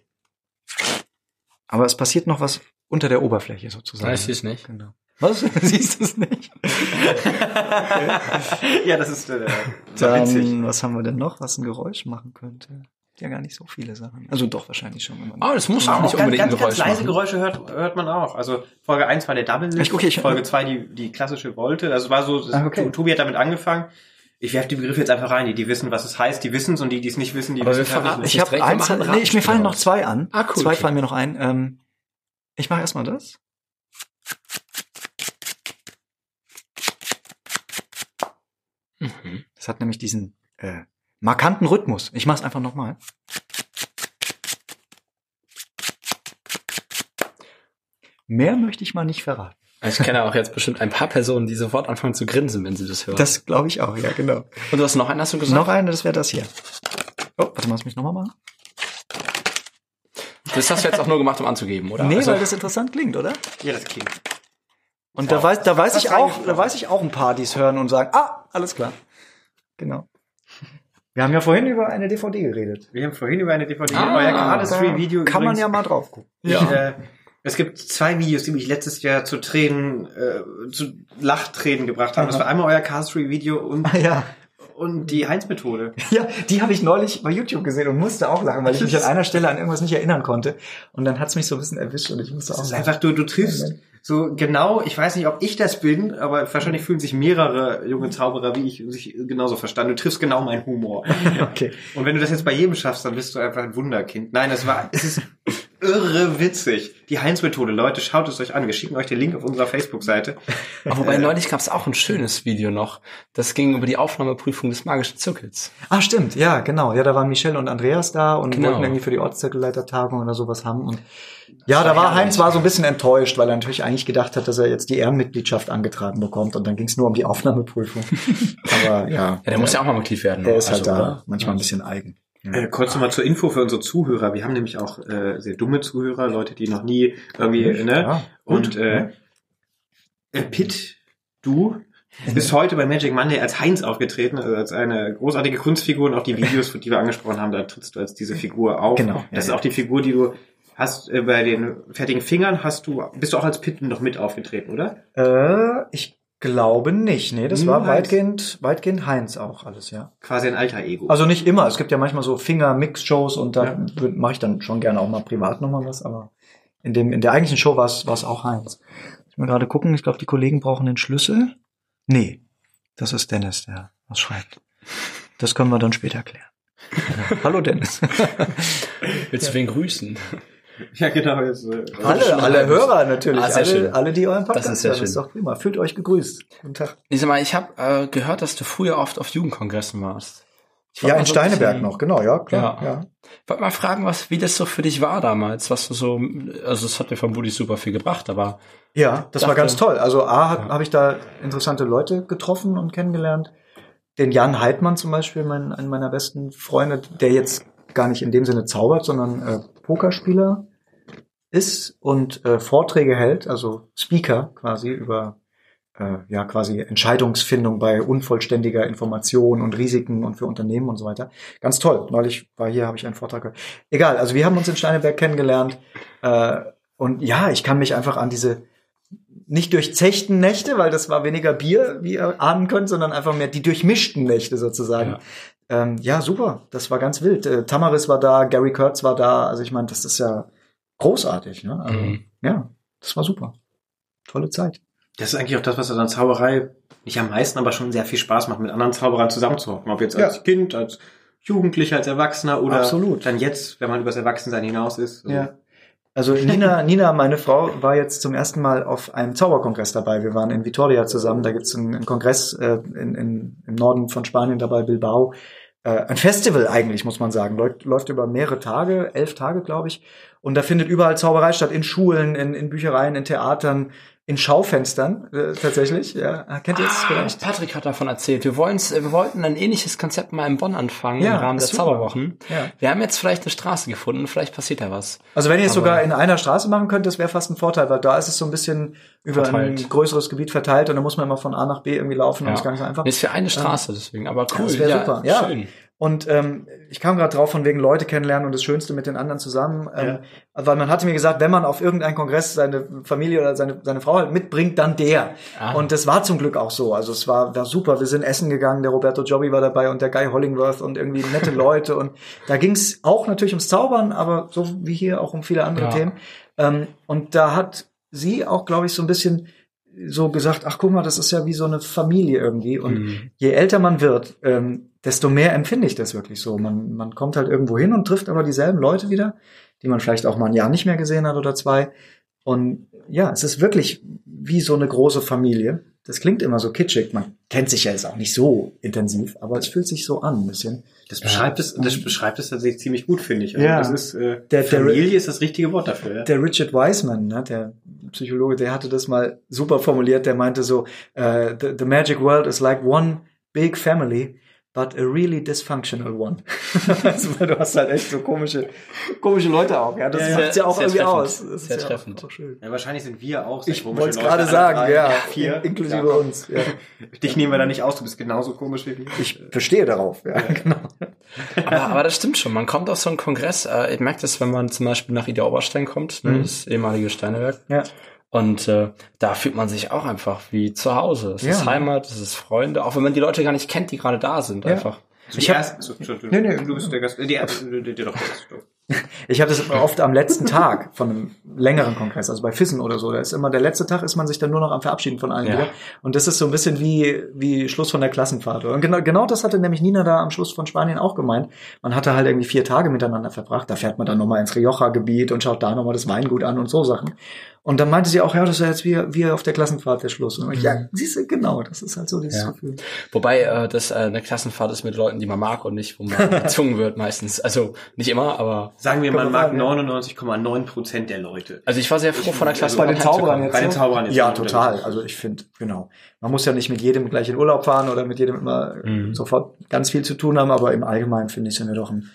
Aber es passiert noch was unter der Oberfläche sozusagen. Weiß ich nicht. Genau. Was? Siehst du es nicht? ja, das ist, äh, das war witzig. Dann, was haben wir denn noch, was ein Geräusch machen könnte? Ja, gar nicht so viele Sachen. Also doch wahrscheinlich schon. Wenn man Ah, das muss auch Auch nicht ganz, unbedingt ein ganz, Geräusch ganz leise machen. Geräusche hört, hört man auch. Also Folge 1 war der Double Lift, Ich- okay, ich- Folge 2 die, die klassische Volte. Das war so, das, Ah, okay. Tobi hat damit angefangen. Ich werfe die Begriffe jetzt einfach rein. Die, die wissen, was es heißt, die wissen es und die, die es nicht wissen, die Aber wissen es halt nicht. ich habe eins, nee, ich, mir fallen noch zwei an. Ah, cool, Zwei okay. fallen mir noch ein. Ähm, ich mache erstmal das. Mhm. Das hat nämlich diesen äh, markanten Rhythmus. Ich mache es einfach nochmal. Mehr möchte ich mal nicht verraten. Ich kenne auch jetzt bestimmt ein paar Personen, die sofort anfangen zu grinsen, wenn sie das hören. Das glaube ich auch, ja, genau. Und du hast noch einen, hast du gesagt? Noch eine, das wäre das hier. Oh, warte mal, lass mich nochmal machen. Das hast du jetzt auch nur gemacht, um anzugeben, oder? Nee, Also- weil das interessant klingt, oder? Ja, das klingt. Und da weiß, da weiß ich auch, da weiß ich auch ein paar, die es hören und sagen, ah, alles klar. Genau. Wir haben ja vorhin über eine DVD geredet. Wir haben vorhin über eine DVD, Ah, euer Cardistry-Video Kann man übrigens- ja mal drauf gucken. Ich, äh, es gibt zwei Videos, die mich letztes Jahr zu Tränen, äh, zu Lachtränen gebracht haben. Das war einmal euer Cardistry-Video und, Ah, ja. und die Heinz-Methode. Ja, die habe ich neulich bei YouTube gesehen und musste auch lachen, weil ich mich an einer Stelle an irgendwas nicht erinnern konnte. Und dann hat's mich so ein bisschen erwischt und ich musste auch Das ist lachen. einfach, du, du triffst so genau, ich weiß nicht, ob ich das bin, aber wahrscheinlich fühlen sich mehrere junge Zauberer wie ich sich genauso verstanden. Du triffst genau meinen Humor. Okay. Und wenn du das jetzt bei jedem schaffst, dann bist du einfach ein Wunderkind. Nein, es war, es ist irre witzig. Die Heinz-Methode, Leute, schaut es euch an. Wir schicken euch den Link auf unserer Facebook-Seite. Aber wobei neulich gab es auch ein schönes Video noch. Das ging über die Aufnahmeprüfung des magischen Zirkels. Ah, stimmt, ja, genau. Ja, da waren Michelle und Andreas da und Genau. wollten irgendwie für die Ortszirkelleitertagung oder sowas haben. Und ja, da war Heinz war so ein bisschen enttäuscht, weil er natürlich eigentlich gedacht hat, dass er jetzt die Ehrenmitgliedschaft angetragen bekommt und dann ging es nur um die Aufnahmeprüfung. Aber ja, Ja, der muss ja auch mal Mitglied werden. der ist halt Also, da oder? manchmal ein bisschen eigen. Äh, kurz nochmal zur Info für unsere Zuhörer. Wir haben nämlich auch äh, sehr dumme Zuhörer, Leute, die noch nie irgendwie, ne? Ja, gut, Und äh, äh, Pitt, du, bis heute bei Magic Monday als Heinz aufgetreten, also als eine großartige Kunstfigur und auch die Videos, die wir angesprochen haben, da trittst du als diese Figur auf. Genau, Das ja, ist auch die Figur, die du hast äh, bei den fertigen Fingern hast du bist du auch als Pitten noch mit aufgetreten, oder? Äh, ich glaube nicht. Nee, das Nur war Heinz. weitgehend, weitgehend Heinz auch alles, ja. Quasi ein alter Ego. Also nicht immer. Es gibt ja manchmal so Finger-Mix-Shows und da Ja. mache ich dann schon gerne auch mal privat nochmal was, aber in dem, in der eigentlichen Show war es, war es auch Heinz. Ich mal gerade gucken, ich glaube, die Kollegen brauchen den Schlüssel. Nee, das ist Dennis, der was schreibt. Das können wir dann später klären. Hallo Dennis. Willst du wen grüßen? ja, genau. Jetzt, äh, alle, alle Hörer natürlich. Ah, sehr alle, schön. alle, die euren Podcast Das ist sehr hören. Das ist schön. doch prima. Fühlt euch gegrüßt. Guten Tag. Ich sag mal, ich habe äh, gehört, dass du früher oft auf Jugendkongressen warst. Ich wollt Ja, in so Steineberg bisschen- noch, genau, ja, klar. Ja. Ja. Ich wollte mal fragen, was, wie das so für dich war damals, was du so, also es hat dir vermutlich super viel gebracht, aber Ja, das war Dachte- ganz toll. Also A, habe Ja. hab ich da interessante Leute getroffen und kennengelernt. Den Jan Heidmann zum Beispiel, mein, einen meiner besten Freunde, der jetzt gar nicht in dem Sinne zaubert, sondern äh, Pokerspieler ist und äh, Vorträge hält, also Speaker quasi über äh, ja quasi Entscheidungsfindung bei unvollständiger Information und Risiken und für Unternehmen und so weiter. Ganz toll. Neulich war hier, habe ich einen Vortrag gehört. Egal, also wir haben uns in Steineberg kennengelernt äh, und ja, ich kann mich einfach an diese nicht durchzechten Nächte, weil das war weniger Bier, wie ihr ahnen könnt, sondern einfach mehr die durchmischten Nächte sozusagen. Ja, ähm, ja super, das war ganz wild. Äh, Tamaris war da, Gary Kurtz war da, also ich meine, das ist ja großartig. Ne? Also, Mhm. Ja, das war super. Tolle Zeit. Das ist eigentlich auch das, was an der Zauberei nicht am meisten, aber schon sehr viel Spaß macht, mit anderen Zauberern zusammenzuhocken. Ob jetzt Ja. als Kind, als Jugendlicher, als Erwachsener oder Absolut. dann jetzt, wenn man übers Erwachsensein hinaus ist. Also, Ja. Also Nina, Nina, meine Frau, war jetzt zum ersten Mal auf einem Zauberkongress dabei. Wir waren in Vitoria zusammen. Da gibt's einen, einen Kongress äh, in, in, im Norden von Spanien dabei, Bilbao. Äh, ein Festival eigentlich, muss man sagen. Läuft, läuft über mehrere Tage, elf Tage, glaube ich. Und da findet überall Zauberei statt, in Schulen, in, in Büchereien, in Theatern, in Schaufenstern äh, tatsächlich. Ja, kennt ihr es Ah, vielleicht? Patrick hat davon erzählt. Wir, wollen's, wir wollten ein ähnliches Konzept mal in Bonn anfangen Ja, im Rahmen der super. Zauberwochen. Ja. Wir haben jetzt vielleicht eine Straße gefunden, vielleicht passiert da was. Also wenn ihr es sogar in einer Straße machen könnt, das wäre fast ein Vorteil, weil da ist es so ein bisschen über Verteilt. ein größeres Gebiet verteilt und da muss man immer von A nach B irgendwie laufen und Ja. das ist gar nicht so einfach. Nee, ist für eine Straße deswegen, aber cool. das wäre super. Ja. Schön. Und ähm, ich kam gerade drauf von wegen Leute kennenlernen und das Schönste mit den anderen zusammen, ähm, weil man hatte mir gesagt, wenn man auf irgendeinen Kongress seine Familie oder seine, seine Frau halt mitbringt, dann der. Ah. Und das war zum Glück auch so. Also es war, war super. Wir sind essen gegangen, der Roberto Jobby war dabei und der Guy Hollingworth und irgendwie nette Leute. Und da ging es auch natürlich ums Zaubern, aber so wie hier auch um viele andere Ja. Themen. Ähm, und da hat sie auch, glaube ich, so ein bisschen so gesagt, ach guck mal, das ist ja wie so eine Familie irgendwie. Und Mhm. je älter man wird, ähm, desto mehr empfinde ich das wirklich so. Man, man kommt halt irgendwo hin und trifft aber dieselben Leute wieder, die man vielleicht auch mal ein Jahr nicht mehr gesehen hat oder zwei. Und ja, es ist wirklich wie so eine große Familie. Das klingt immer so kitschig. Man kennt sich ja jetzt auch nicht so intensiv, aber es fühlt sich so an ein bisschen. Das beschreibt es, das beschreibt es tatsächlich ziemlich gut, finde ich. Also Ja. Das ist, äh, Der- der- Familie ist das richtige Wort dafür. Ja? Der Richard Wiseman, ne, der Psychologe, der hatte das mal super formuliert. Der meinte so, äh, the, the magic world is like one big family, but a really dysfunctional one. also, weil du hast halt echt so komische, komische Leute auch. Ja, das Ja, ja. macht's ja auch Sehr irgendwie treffend. aus. Das Sehr ist ja treffend. Auch, auch schön. Ja, wahrscheinlich sind wir auch. Ich komische wollte es gerade sagen, drei, ja, Vier. inklusive Ja. uns. Ja. Dich nehmen wir da nicht aus, du bist genauso komisch wie wir. Ich bestehe darauf. Ja, genau. Aber, aber das stimmt schon. Man kommt auf so einen Kongress. Äh, ich merke das, wenn man zum Beispiel nach Ida Oberstein kommt, ne, Mhm. das ehemalige Steinewerk. Ja. Und äh, da fühlt man sich auch einfach wie zu Hause. Es Ja. ist Heimat, es ist Freunde, auch wenn man die Leute gar nicht kennt, die gerade da sind. Ja. Einfach. Ich die hab- ersten- so, Entschuldigung, Nee, nee. du bist der Gast. äh, Die, die, die, die. Ich hatte es oft am letzten Tag von einem längeren Kongress, also bei Fissen oder so. Da ist immer der letzte Tag, ist man sich dann nur noch am Verabschieden von allen Ja. wieder. Und das ist so ein bisschen wie, wie Schluss von der Klassenfahrt. Und genau, genau das hatte nämlich Nina da am Schluss von Spanien auch gemeint. Man hatte halt irgendwie vier Tage miteinander verbracht. Da fährt man dann nochmal ins Rioja-Gebiet und schaut da nochmal das Weingut an und so Sachen. Und dann meinte sie auch, ja, das ist ja jetzt wie, wie auf der Klassenfahrt der Schluss. Und ich, ja, siehst du, genau, das ist halt so dieses Ja. Gefühl. Wobei äh, das äh, eine Klassenfahrt ist mit Leuten, die man mag und nicht, wo man gezwungen wird meistens. Also nicht immer, aber Sagen wir, man mag sagen, ja. 99,9 Prozent der Leute. also ich war sehr froh von der Klasse Also bei den Zauberern jetzt Bei den? Zauberern jetzt Ja, total. Also ich finde, genau. Man muss ja nicht mit jedem gleich in Urlaub fahren oder mit jedem immer Mhm. sofort ganz viel zu tun haben, aber im Allgemeinen finde ich, sind wir doch ein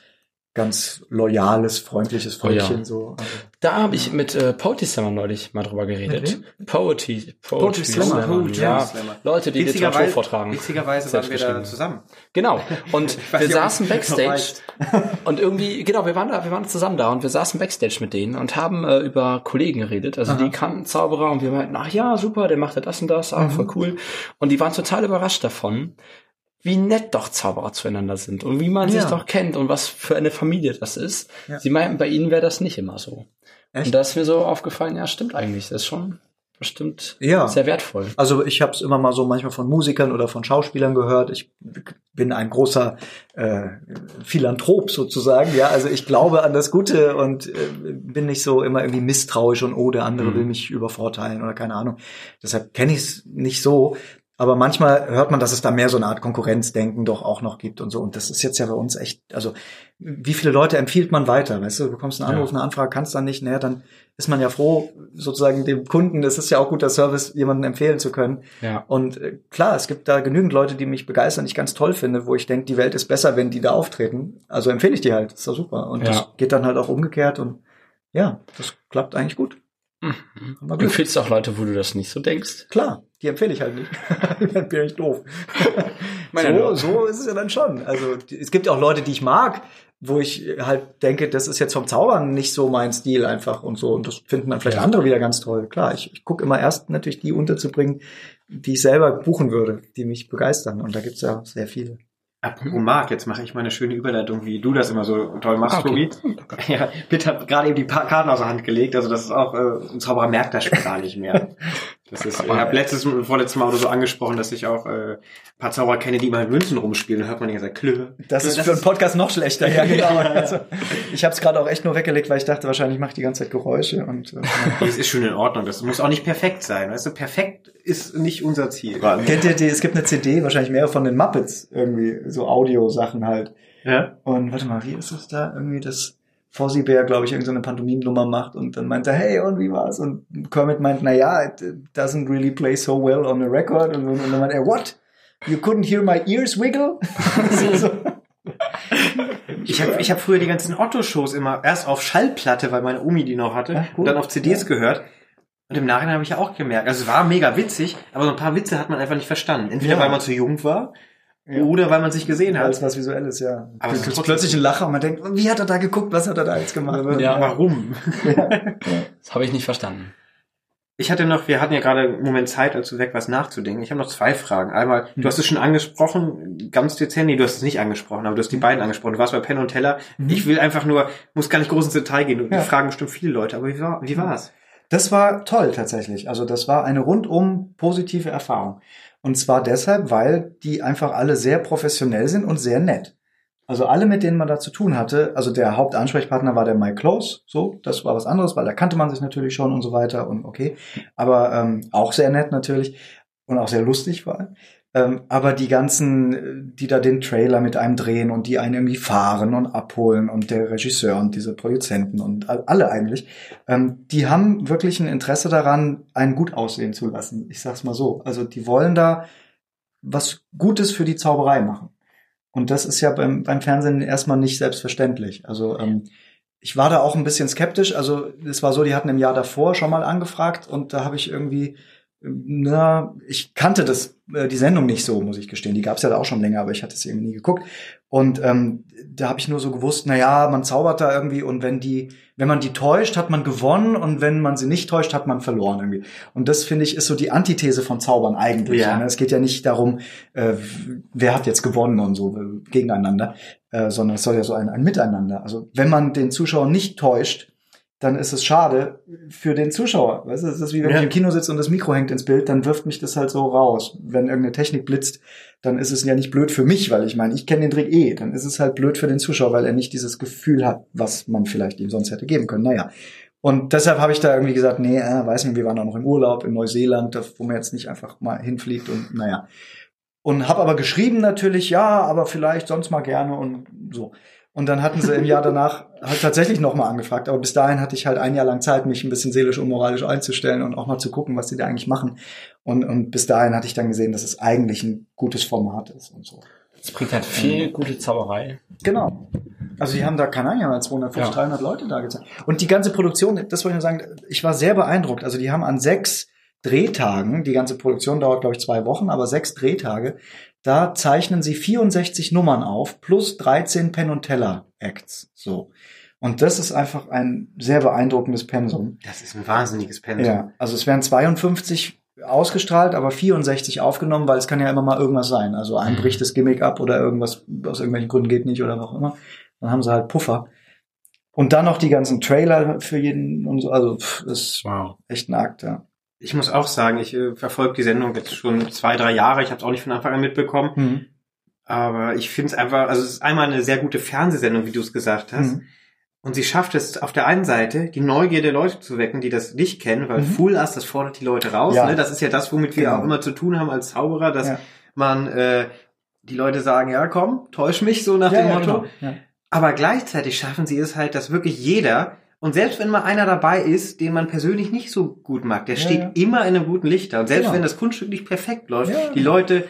ganz loyales, freundliches Völkchen. Oh ja. so. Also, Da habe ich mit äh, Poetry Slammer neulich mal drüber geredet. Poetry, Poetry Slammer. Poetry Ja, Slammer. Leute, die Literatur vortragen. witzigerweise waren wir da zusammen. Genau. Und wir nicht, saßen backstage und irgendwie, genau, wir waren da, wir waren zusammen da und wir saßen backstage mit denen und haben äh, über Kollegen geredet. Also die kannten Zauberer und wir meinten, ach ja, super, der macht ja das und das, ah, voll cool. Und die waren total überrascht davon, wie nett doch Zauberer zueinander sind und wie man Ja. sich doch kennt und was für eine Familie das ist. Ja. Sie meinten, bei ihnen wäre das nicht immer so. Echt? Und da ist mir so aufgefallen, ja, stimmt eigentlich. Das ist schon bestimmt Ja. sehr wertvoll. Also ich habe es immer mal so manchmal von Musikern oder von Schauspielern gehört. Ich bin ein großer äh, Philanthrop sozusagen. Ja, also ich glaube an das Gute und äh, bin nicht so immer irgendwie misstrauisch und oh, der andere Mhm. will mich übervorteilen oder keine Ahnung. Deshalb kenne ich es nicht so. Aber manchmal hört man, dass es da mehr so eine Art Konkurrenzdenken doch auch noch gibt und so. Und das ist jetzt ja bei uns echt, also wie viele Leute empfiehlt man weiter? Weißt du, du bekommst einen Anruf, eine Anfrage, kannst dann nicht, naja, dann ist man ja froh, sozusagen dem Kunden, das ist ja auch guter Service, jemanden empfehlen zu können. Ja. Und äh, klar, es gibt da genügend Leute, die mich begeistern, die ich ganz toll finde, wo ich denke, die Welt ist besser, wenn die da auftreten. Also empfehle ich die halt, ist doch super. Und Ja. das geht dann halt auch umgekehrt und ja, das klappt eigentlich gut. Mhm. Du empfiehlst auch Leute, wo du das nicht so denkst. Klar, die empfehle ich halt nicht. dann bin ich doof. Meine so, so ist es ja dann schon. Also es gibt auch Leute, die ich mag, wo ich halt denke, das ist jetzt vom Zaubern nicht so mein Stil einfach und so. Und das finden dann vielleicht Ja. andere wieder ganz toll. Klar, ich, ich gucke immer erst natürlich die unterzubringen, die ich selber buchen würde, die mich begeistern. Und da gibt's ja sehr viele. Apropos Marc, jetzt mache ich mal eine schöne Überleitung, wie du das immer so toll machst, Ah, okay. Tobi. Ja, Pitt hat gerade eben die Karten aus der Hand gelegt, also das ist auch, äh, ein Zauberer merkt das schon gar nicht mehr. Das ist, ich habe letztes, vorletztes Mal oder so angesprochen, dass ich auch äh, ein paar Zauberer kenne, die immer mit Münzen rumspielen. Da hört man die ganze Zeit, klö. Das ist für einen Podcast noch schlechter. Ja, genau. Also, ich habe es gerade auch echt nur weggelegt, weil ich dachte, wahrscheinlich mache ich die ganze Zeit Geräusche. Und äh, Das ist schon in Ordnung. Das muss auch nicht perfekt sein. Weißt du, perfekt ist nicht unser Ziel. kennt ihr die? Es gibt eine CD, wahrscheinlich mehrere von den Muppets, irgendwie so Audio-Sachen halt. Ja? Und warte mal, wie ist es da? Irgendwie das Fozzie Bear, glaube ich, irgendeine Pantomimnummer macht und dann meint er, hey, und wie war's? Und Kermit meint, na ja, it doesn't really play so well on a record. Und, und dann meint er, what? You couldn't hear my ears wiggle? so, Ich habe ich hab früher die ganzen Otto-Shows immer erst auf Schallplatte, weil meine Omi die noch hatte, gut. und dann auf CDs Ja. gehört. Und im Nachhinein habe ich ja auch gemerkt, also es war mega witzig, aber so ein paar Witze hat man einfach nicht verstanden. Entweder Ja. weil man zu jung war Ja. oder weil man sich gesehen Als hat. was Visuelles, ja. Aber es trotzdem- plötzlich ein Lacher und man denkt, wie hat er da geguckt? Was hat er da jetzt gemacht? Ja. Warum? Das habe ich nicht verstanden. Ich hatte noch, wir hatten ja gerade einen Moment Zeit, als du weg warst, nachzudenken. Ich habe noch zwei Fragen. Einmal, du hast es schon angesprochen, ganz dezent, nee, du hast es nicht angesprochen, aber du hast die beiden angesprochen. Du warst bei Penn und Teller. Mhm. Ich will einfach nur, muss gar nicht groß ins Detail gehen. Die Ja. fragen bestimmt viele Leute, aber wie war, wie war's? Das war toll tatsächlich. Also das war eine rundum positive Erfahrung. Und zwar deshalb, weil die einfach alle sehr professionell sind und sehr nett. Also alle, mit denen man da zu tun hatte, also der Hauptansprechpartner war der Mike Close, so, das war was anderes, weil da kannte man sich natürlich schon und so weiter und okay. Aber ähm, auch sehr nett natürlich und auch sehr lustig vor allem. Ähm, aber die ganzen, die da den Trailer mit einem drehen und die einen irgendwie fahren und abholen und der Regisseur und diese Produzenten und all- alle eigentlich, ähm, die haben wirklich ein Interesse daran, einen gut aussehen zu lassen. Ich sag's mal so. Also die wollen da was Gutes für die Zauberei machen. Und das ist ja beim, beim Fernsehen erstmal nicht selbstverständlich. Also ähm, ich war da auch ein bisschen skeptisch. Also es war so, die hatten im Jahr davor schon mal angefragt und da habe ich irgendwie, na, ich kannte das, äh, die Sendung nicht so, muss ich gestehen. Die gab's ja da auch schon länger, aber ich hatte es irgendwie nie geguckt. Und ähm, da habe ich nur so gewusst, na ja, man zaubert da irgendwie und wenn die, wenn man die täuscht, hat man gewonnen und wenn man sie nicht täuscht, hat man verloren irgendwie. Und das finde ich ist so die Antithese von Zaubern eigentlich. Ja. Ne? Es geht ja nicht darum, äh, wer hat jetzt gewonnen und so äh, gegeneinander, äh, sondern es soll ja so ein, ein Miteinander. Also wenn man den Zuschauer nicht täuscht, dann ist es schade für den Zuschauer. Weißt du, es ist wie wenn Ja. ich im Kino sitze und das Mikro hängt ins Bild, dann wirft mich das halt so raus. Wenn irgendeine Technik blitzt, dann ist es ja nicht blöd für mich, weil ich meine, ich kenne den Trick eh. Dann ist es halt blöd für den Zuschauer, weil er nicht dieses Gefühl hat, was man vielleicht ihm sonst hätte geben können. Naja. Und deshalb habe ich da irgendwie gesagt, nee, äh, weiß nicht, wir waren auch noch im Urlaub in Neuseeland, wo man jetzt nicht einfach mal hinfliegt und naja. Und habe aber geschrieben natürlich, ja, aber vielleicht sonst mal gerne und so. Und dann hatten sie im Jahr danach halt tatsächlich nochmal angefragt. Aber bis dahin hatte ich halt ein Jahr lang Zeit, mich ein bisschen seelisch und moralisch einzustellen und auch mal zu gucken, was die da eigentlich machen. Und, und bis dahin hatte ich dann gesehen, dass es eigentlich ein gutes Format ist und so. Es bringt halt viel gute Zauberei. Genau. Also die haben da, keine Ahnung, haben da 250, Ja. 300 Leute da gezeigt. Und die ganze Produktion, das wollte ich nur sagen, ich war sehr beeindruckt. Also die haben an sechs Drehtagen, die ganze Produktion dauert, glaube ich, zwei Wochen, aber sechs Drehtage, da zeichnen sie 64 Nummern auf, plus 13 Penn und Teller Acts. So. Und das ist einfach ein sehr beeindruckendes Pensum. Das ist ein wahnsinniges Pensum. Ja, also es werden 52 ausgestrahlt, aber 64 aufgenommen, weil es kann ja immer mal irgendwas sein. Also ein Mhm. bricht das Gimmick ab oder irgendwas aus irgendwelchen Gründen geht nicht oder was auch immer. Dann haben sie halt Puffer. Und dann noch die ganzen Trailer für jeden und so. Also pff, das ist Wow. echt ein Akt, ja. Ich muss auch sagen, ich äh, verfolge die Sendung jetzt schon zwei, drei Jahre. Ich habe es auch nicht von Anfang an mitbekommen. Mhm. Aber ich finde es einfach, also es ist einmal eine sehr gute Fernsehsendung, wie du es gesagt hast. Mhm. Und sie schafft es auf der einen Seite, die Neugier der Leute zu wecken, die das nicht kennen, weil Mhm. Full Ass, das fordert die Leute raus. Ja. Ne? Das ist ja das, womit wir Genau. auch immer zu tun haben als Zauberer, dass Ja. man äh, die Leute sagen, ja komm, täusch mich so nach Ja, dem Motto. genau. Aber gleichzeitig schaffen sie es halt, dass wirklich jeder, und selbst wenn mal einer dabei ist, den man persönlich nicht so gut mag, der Ja, steht ja. immer in einem guten Licht da. Und selbst Genau. wenn das Kunststück nicht perfekt läuft, Ja. die Leute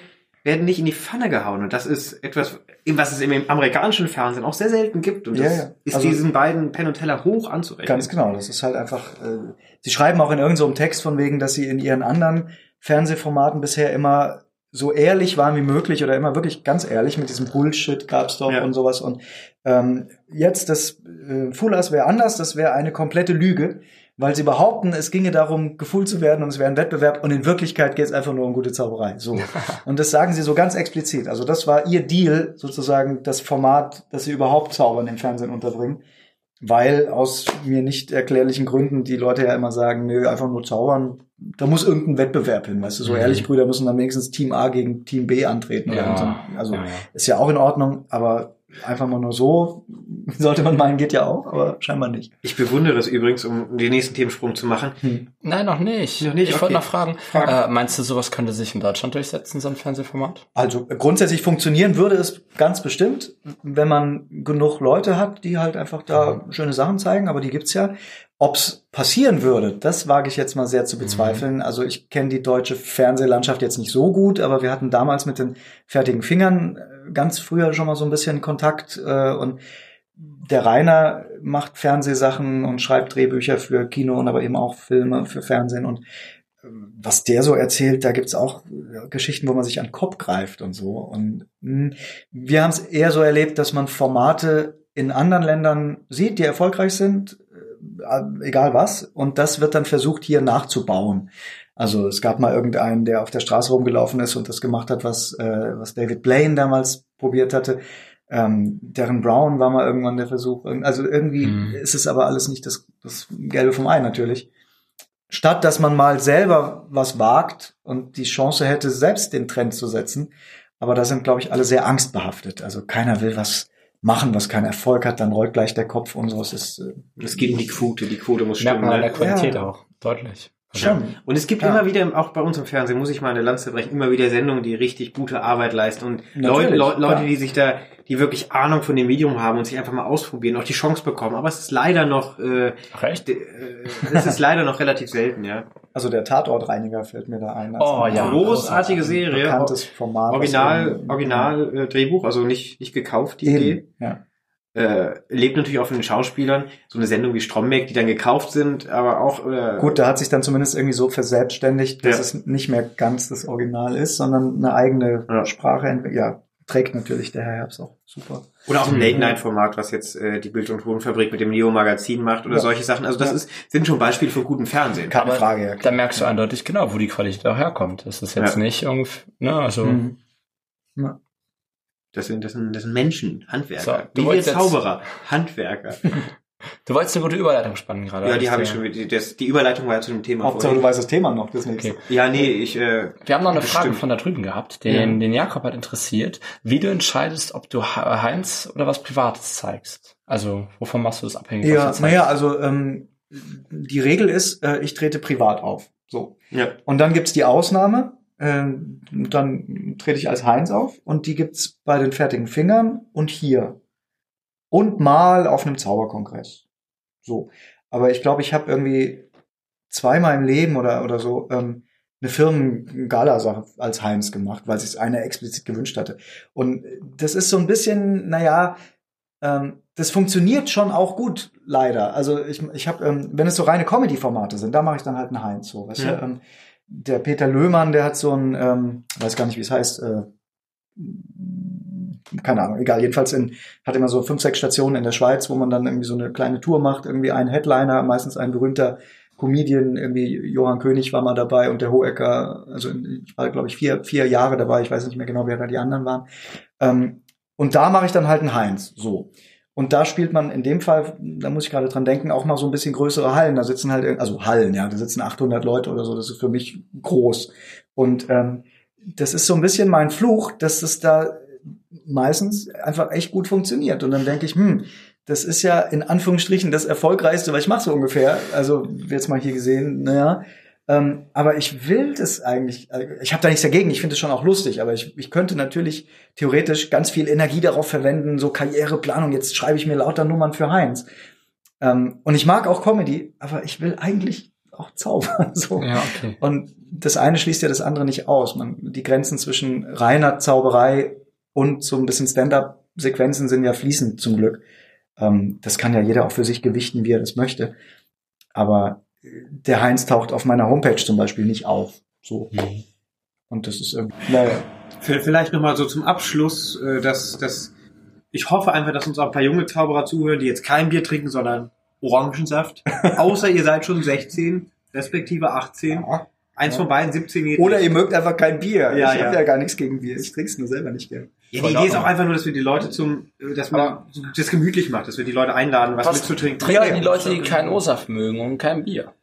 werden nicht in die Pfanne gehauen. Und das ist etwas, was es im amerikanischen Fernsehen auch sehr selten gibt. Und das ist Also- diesen beiden Penn und Teller hoch anzurechnen. Ganz genau, das ist halt einfach, äh, sie schreiben auch in irgendeinem so Text von wegen, dass sie in ihren anderen Fernsehformaten bisher immer so ehrlich waren wie möglich oder immer wirklich ganz ehrlich mit diesem Bullshit gab's doch Ja. und sowas und ähm, jetzt das äh, Full House wäre anders, das wäre eine komplette Lüge, weil sie behaupten, es ginge darum, gefühlt zu werden und es wäre ein Wettbewerb und in Wirklichkeit geht es einfach nur um gute Zauberei. So. Und das sagen sie so ganz explizit. Also das war ihr Deal, sozusagen das Format, das sie überhaupt zaubern im Fernsehen unterbringen. Weil aus mir nicht erklärlichen Gründen die Leute ja immer sagen, nö, einfach nur zaubern, da muss irgendein Wettbewerb hin, weißt du, so Mhm. ehrlich Brüder müssen dann wenigstens Team A gegen Team B antreten. Oder Ja, so. Also ja, ja. ist ja auch in Ordnung, aber einfach mal nur so, sollte man meinen, geht ja auch, aber scheinbar nicht. Ich bewundere es übrigens, um den nächsten Themensprung zu machen. Nein, noch nicht. Noch nicht, Ich okay. wollte noch fragen, Frag. äh, meinst du, sowas könnte sich in Deutschland durchsetzen, so ein Fernsehformat? Also grundsätzlich funktionieren würde es ganz bestimmt, wenn man genug Leute hat, die halt einfach da schöne Sachen zeigen, aber die gibt's ja. Ob's passieren würde, das wage ich jetzt mal sehr zu bezweifeln. Also ich kenne die deutsche Fernsehlandschaft jetzt nicht so gut, aber wir hatten damals mit den fertigen Fingern äh, ganz früher schon mal so ein bisschen Kontakt äh, und der Rainer macht Fernsehsachen und schreibt Drehbücher für Kino und aber eben auch Filme für Fernsehen und was der so erzählt, da gibt's auch äh, Geschichten, wo man sich an den Kopf greift und so. Und mh, wir haben es eher so erlebt, dass man Formate in anderen Ländern sieht, die erfolgreich sind, äh, egal was, und das wird dann versucht, hier nachzubauen. Also es gab mal irgendeinen, der auf der Straße rumgelaufen ist und das gemacht hat, was, äh, was David Blaine damals probiert hatte. Ähm, Darren Brown war mal irgendwann der Versuch. Also irgendwie Mhm. ist es aber alles nicht das, das Gelbe vom Ei natürlich statt dass man mal selber was wagt und die Chance hätte, selbst den Trend zu setzen. Aber da sind, glaube ich, alle sehr angstbehaftet. Also keiner will was machen, was keinen Erfolg hat, dann rollt gleich der Kopf und so. Es ist äh, Es geht um die Quote. Die Quote muss Merkt stimmen. man an Ne? der Qualität Ja. auch, deutlich. Schon. Und es gibt Ja. immer wieder, auch bei uns im Fernsehen, muss ich mal eine Lanze brechen, immer wieder Sendungen, die richtig gute Arbeit leisten und Natürlich, Leute, Leute, die sich da, die wirklich Ahnung von dem Medium haben und sich einfach mal ausprobieren, auch die Chance bekommen. Aber es ist leider noch, äh, Ach, echt? äh, es ist leider noch relativ selten, ja. Also der Tatortreiniger fällt mir da ein. Oh, ja. Großartige Serie. Bekanntes Format. Original, Original äh, Drehbuch, also nicht nicht gekauft die Eben, Idee. ja. Äh, lebt natürlich auch von den Schauspielern. So eine Sendung wie Stromberg, die dann gekauft sind, aber auch äh, Gut, da hat sich dann zumindest irgendwie so verselbstständigt, dass Ja. es nicht mehr ganz das Original ist, sondern eine eigene Ja. Sprache entwickelt. Ja, trägt natürlich der Herr Herbst auch super. Oder auch im Mhm. Late-Night-Format, was jetzt äh, die Bild- und Tonfabrik mit dem Neo-Magazin macht oder Ja. solche Sachen. Also das Ja. ist, sind schon Beispiele von gutem Fernsehen. Keine Aber Frage, ja. Da merkst du eindeutig genau, wo die Qualität auch herkommt. Das ist jetzt Ja. nicht irgendwie, ne, also, Mhm. Das sind, das sind, das sind Menschen, Handwerker. So, du Wie wir wolltest jetzt- Zauberer, Handwerker. du wolltest eine gute Überleitung spannen gerade. ja, die habe ich schon. Die, das, die Überleitung war ja zu dem Thema. Hauptsache, du weißt das Thema noch, das nächste. Okay. Ja, nee, ich, äh, Wir haben noch eine Frage von da drüben gehabt, den, Ja. den Jakob hat interessiert, wie du entscheidest, ob du He- Heinz oder was Privates zeigst. Also, wovon machst du das abhängig? Ja, naja, also ähm, die Regel ist, äh, ich trete privat auf. So. ja. Und dann gibt's die Ausnahme, ähm, dann trete ich als Heinz auf und die gibt's bei den fertigen Fingern und hier. Und mal auf einem Zauberkongress. So. Aber ich glaube, ich habe irgendwie zweimal im Leben oder, oder so ähm, eine Firmen-Gala-Sache als Heinz gemacht, weil sich einer explizit gewünscht hatte. Und das ist so ein bisschen, naja, ähm, das funktioniert schon auch gut, leider. Also ich, ich habe, ähm, wenn es so reine Comedy-Formate sind, da mache ich dann halt einen Heinz so. Weißt Ja. du? Ähm, der Peter Löhmann, der hat so ein, ähm, weiß gar nicht, wie es heißt, äh, keine Ahnung, egal. Jedenfalls in, hat immer so fünf, sechs Stationen in der Schweiz, wo man dann irgendwie so eine kleine Tour macht, irgendwie ein Headliner, meistens ein berühmter Comedian, irgendwie Johann König war mal dabei und der Hohecker, also ich war, glaube ich, vier, vier Jahre dabei, ich weiß nicht mehr genau, wer da die anderen waren. Ähm, und da mache ich dann halt einen Heinz, so. Und da spielt man in dem Fall, da muss ich gerade dran denken, auch mal so ein bisschen größere Hallen. Da sitzen halt, also Hallen, ja, da sitzen 800 Leute oder so. Das ist für mich groß. Und ähm, das ist so ein bisschen mein Fluch, dass es da meistens einfach echt gut funktioniert. Und dann denke ich, hm, das ist ja in Anführungsstrichen das Erfolgreichste, was ich mache so ungefähr. Also jetzt mal hier gesehen, naja. Ähm, aber ich will das eigentlich, äh, ich habe da nichts dagegen, ich finde es schon auch lustig, aber ich, ich könnte natürlich theoretisch ganz viel Energie darauf verwenden, so Karriereplanung, jetzt schreibe ich mir lauter Nummern für Heinz. Ähm, und ich mag auch Comedy, aber ich will eigentlich auch zaubern. So. Ja, okay. Und das eine schließt ja das andere nicht aus. Man, die Grenzen zwischen reiner Zauberei und so ein bisschen Stand-up-Sequenzen sind ja fließend zum Glück. Ähm, das kann ja jeder auch für sich gewichten, wie er das möchte. Aber der Heinz taucht auf meiner Homepage zum Beispiel nicht auf. So. Und das ist irgendwie. Naja. Vielleicht nochmal so zum Abschluss, äh, dass, dass ich hoffe einfach, dass uns auch ein paar junge Zauberer zuhören, die jetzt kein Bier trinken, sondern Orangensaft. Außer ihr seid schon 16, respektive 18. Eins von beiden 17 geht Oder nicht. ihr mögt einfach kein Bier. Ja, ich ja. habe ja gar nichts gegen Bier. Ich trink's nur selber nicht gern. Ja, die Idee ist auch einfach nur, dass wir die Leute zum, dass man das gemütlich macht, dass wir die Leute einladen, was, Was mitzutrinken. Trinken Ja, die Leute, die keinen O-Saft mögen und kein Bier.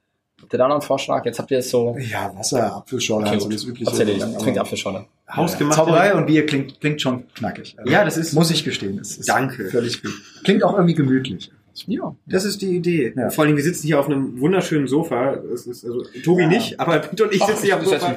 Habt ihr da noch einen Vorschlag? Jetzt habt ihr es so. Ja, Wasser, Apfelschorle, Okay, also gut. das übliche. Aber- Trinkt Apfelschorle. Hausgemachte. Zauberei und Bier klingt, klingt schon knackig. Also, Ja, das ist- Muss ich gestehen. Das ist Danke. Völlig gut. Klingt auch irgendwie gemütlich. Ja. Das ist die Idee. Ja. Vor allem, wir sitzen hier auf einem wunderschönen Sofa. Es ist, also, Tobi Ja. nicht, aber Peter und ich sitzen hier auf dem Sofa.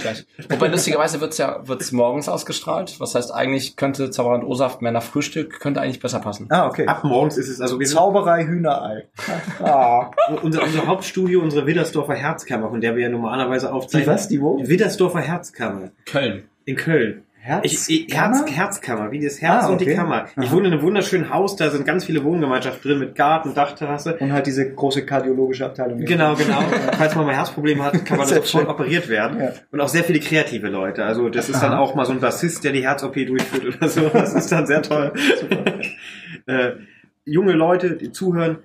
Wobei lustigerweise wird's ja wird's morgens ausgestrahlt. Was heißt eigentlich könnte Zauberer und O-Saft mehr nach Frühstück könnte eigentlich besser passen. Ah, okay. Ab morgens ist es, also wir Zauberei Hühnerei. ah. unser, unser Hauptstudio, unsere Widdersdorfer Herzkammer, von der wir ja normalerweise Die aufzeichnen. was? Die wo? Widdersdorfer Herzkammer Köln. in Köln. Herz? Ich, ich, Herz, Herzkammer, wie das Herz Ah, und die okay. Kammer. Ich Aha. wohne in einem wunderschönen Haus, da sind ganz viele Wohngemeinschaften drin mit Garten, Dachterrasse. Und halt diese große kardiologische Abteilung. Genau, genau. Falls man mal Herzprobleme hat, kann man sofort schön. operiert werden. Ja. Und auch sehr viele kreative Leute. Also das ist dann auch mal so ein Bassist, der die Herz-OP durchführt oder so. Das ist dann sehr toll. äh, junge Leute, die zuhören,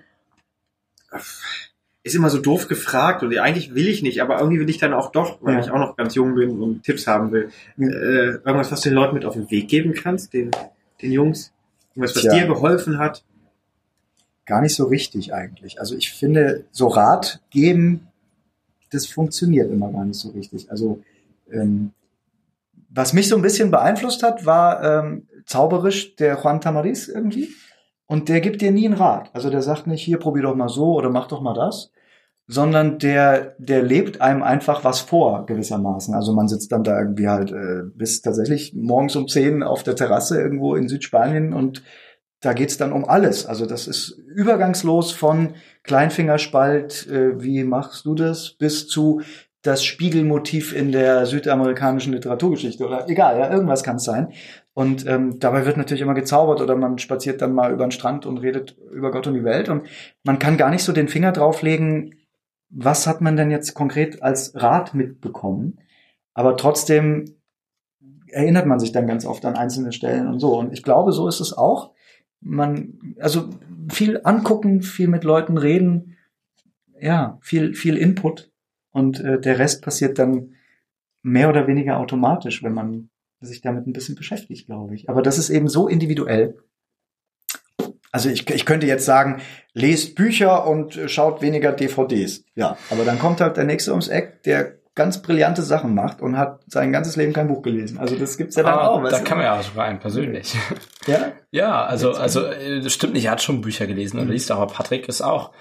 ist immer so doof gefragt und eigentlich will ich nicht, aber irgendwie will ich dann auch doch, weil Ja. ich auch noch ganz jung bin und Tipps haben will, Ja. äh, irgendwas, was du den Leuten mit auf den Weg geben kannst, den, den Jungs, irgendwas, was Tja. dir geholfen hat. Gar nicht so richtig eigentlich. Also ich finde, so Rat geben, das funktioniert immer gar nicht so richtig. Also ähm, was mich so ein bisschen beeinflusst hat, war ähm, zauberisch der Juan Tamariz irgendwie. Und der gibt dir nie einen Rat. Also der sagt nicht, hier probier doch mal so oder mach doch mal das, sondern der, der lebt einem einfach was vor, gewissermaßen. Also man sitzt dann da irgendwie halt äh, bis tatsächlich morgens um 10 auf der Terrasse irgendwo in Südspanien und da geht's dann um alles. Also das ist übergangslos von Kleinfingerspalt, äh, wie machst du das, bis zu das Spiegelmotiv in der südamerikanischen Literaturgeschichte oder egal, ja, irgendwas kann es sein. Und ähm, dabei wird natürlich immer gezaubert oder man spaziert dann mal über den Strand und redet über Gott und die Welt. Und man kann gar nicht so den Finger drauflegen, was hat man denn jetzt konkret als Rat mitbekommen. Aber trotzdem erinnert man sich dann ganz oft an einzelne Stellen und so. Und ich glaube, so ist es auch. Man, also viel angucken, viel mit Leuten reden, ja, viel, viel Input. Und äh, der Rest passiert dann mehr oder weniger automatisch, wenn man sich damit ein bisschen beschäftigt, glaube ich. Aber das ist eben so individuell. Also ich, ich könnte jetzt sagen, lest Bücher und äh, schaut weniger DVDs. Ja, aber dann kommt halt der nächste ums Eck, der ganz brillante Sachen macht und hat sein ganzes Leben kein Buch gelesen. Also das gibt's ja dann Ah, auch. da kann man ja sogar einen persönlich. ja, Ja, also, also, äh, das stimmt nicht, er hat schon Bücher gelesen und liest, aber Patrick ist auch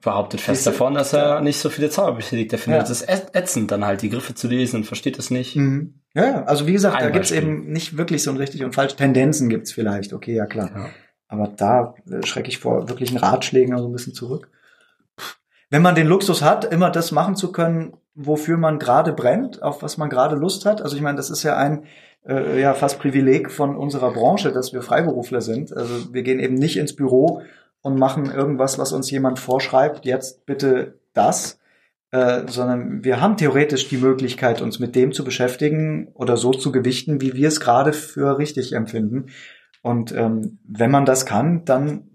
behauptet fest du? davon, dass er nicht so viele Zauberbücher liegt. Er findet Ja. es ätz- ätzend, dann halt die Griffe zu lesen und versteht es nicht. Mhm. Ja, also wie gesagt, da Ein gibt's Beispiel. eben nicht wirklich so ein richtig und falsch. Tendenzen gibt's vielleicht, okay, ja klar. Ja. Aber da äh, schrecke ich vor wirklichen Ratschlägen also ein bisschen zurück. Wenn man den Luxus hat, immer das machen zu können, wofür man gerade brennt, auf was man gerade Lust hat. Also ich meine, das ist ja ein äh, ja fast Privileg von unserer Branche, dass wir Freiberufler sind. Also wir gehen eben nicht ins Büro und machen irgendwas, was uns jemand vorschreibt, jetzt bitte das, äh, sondern wir haben theoretisch die Möglichkeit, uns mit dem zu beschäftigen oder so zu gewichten, wie wir es gerade für richtig empfinden. Und ähm, wenn man das kann, dann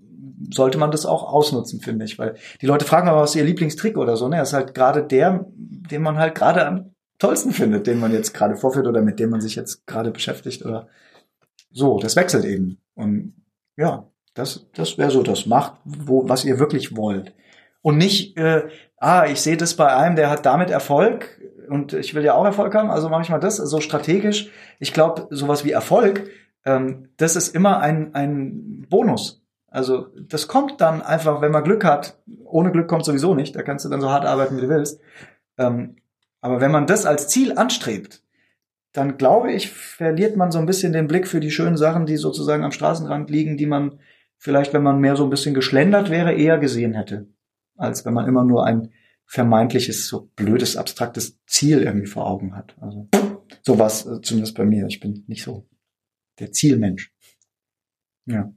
sollte man das auch ausnutzen, finde ich. Weil die Leute fragen aber, was ist ihr Lieblingstrick oder so. Ne? Das ist halt gerade der, den man halt gerade am tollsten findet, den man jetzt gerade vorführt oder mit dem man sich jetzt gerade beschäftigt oder so. Das wechselt eben. Und ja, das, das wäre so das. Macht, wo, was ihr wirklich wollt. Und nicht, äh, ah, ich sehe das bei einem, der hat damit Erfolg und ich will ja auch Erfolg haben, also mache ich mal das. So also strategisch. Ich glaube, sowas wie Erfolg, ähm, das ist immer ein, ein Bonus. Also das kommt dann einfach, wenn man Glück hat. Ohne Glück kommt sowieso nicht. Da kannst du dann so hart arbeiten, wie du willst. Ähm, aber wenn man das als Ziel anstrebt, dann glaube ich, verliert man so ein bisschen den Blick für die schönen Sachen, die sozusagen am Straßenrand liegen, die man vielleicht, wenn man mehr so ein bisschen geschlendert wäre, eher gesehen hätte, als wenn man immer nur ein vermeintliches, so blödes, abstraktes Ziel irgendwie vor Augen hat. Also sowas äh, zumindest bei mir. Ich bin nicht so der Zielmensch. Ja.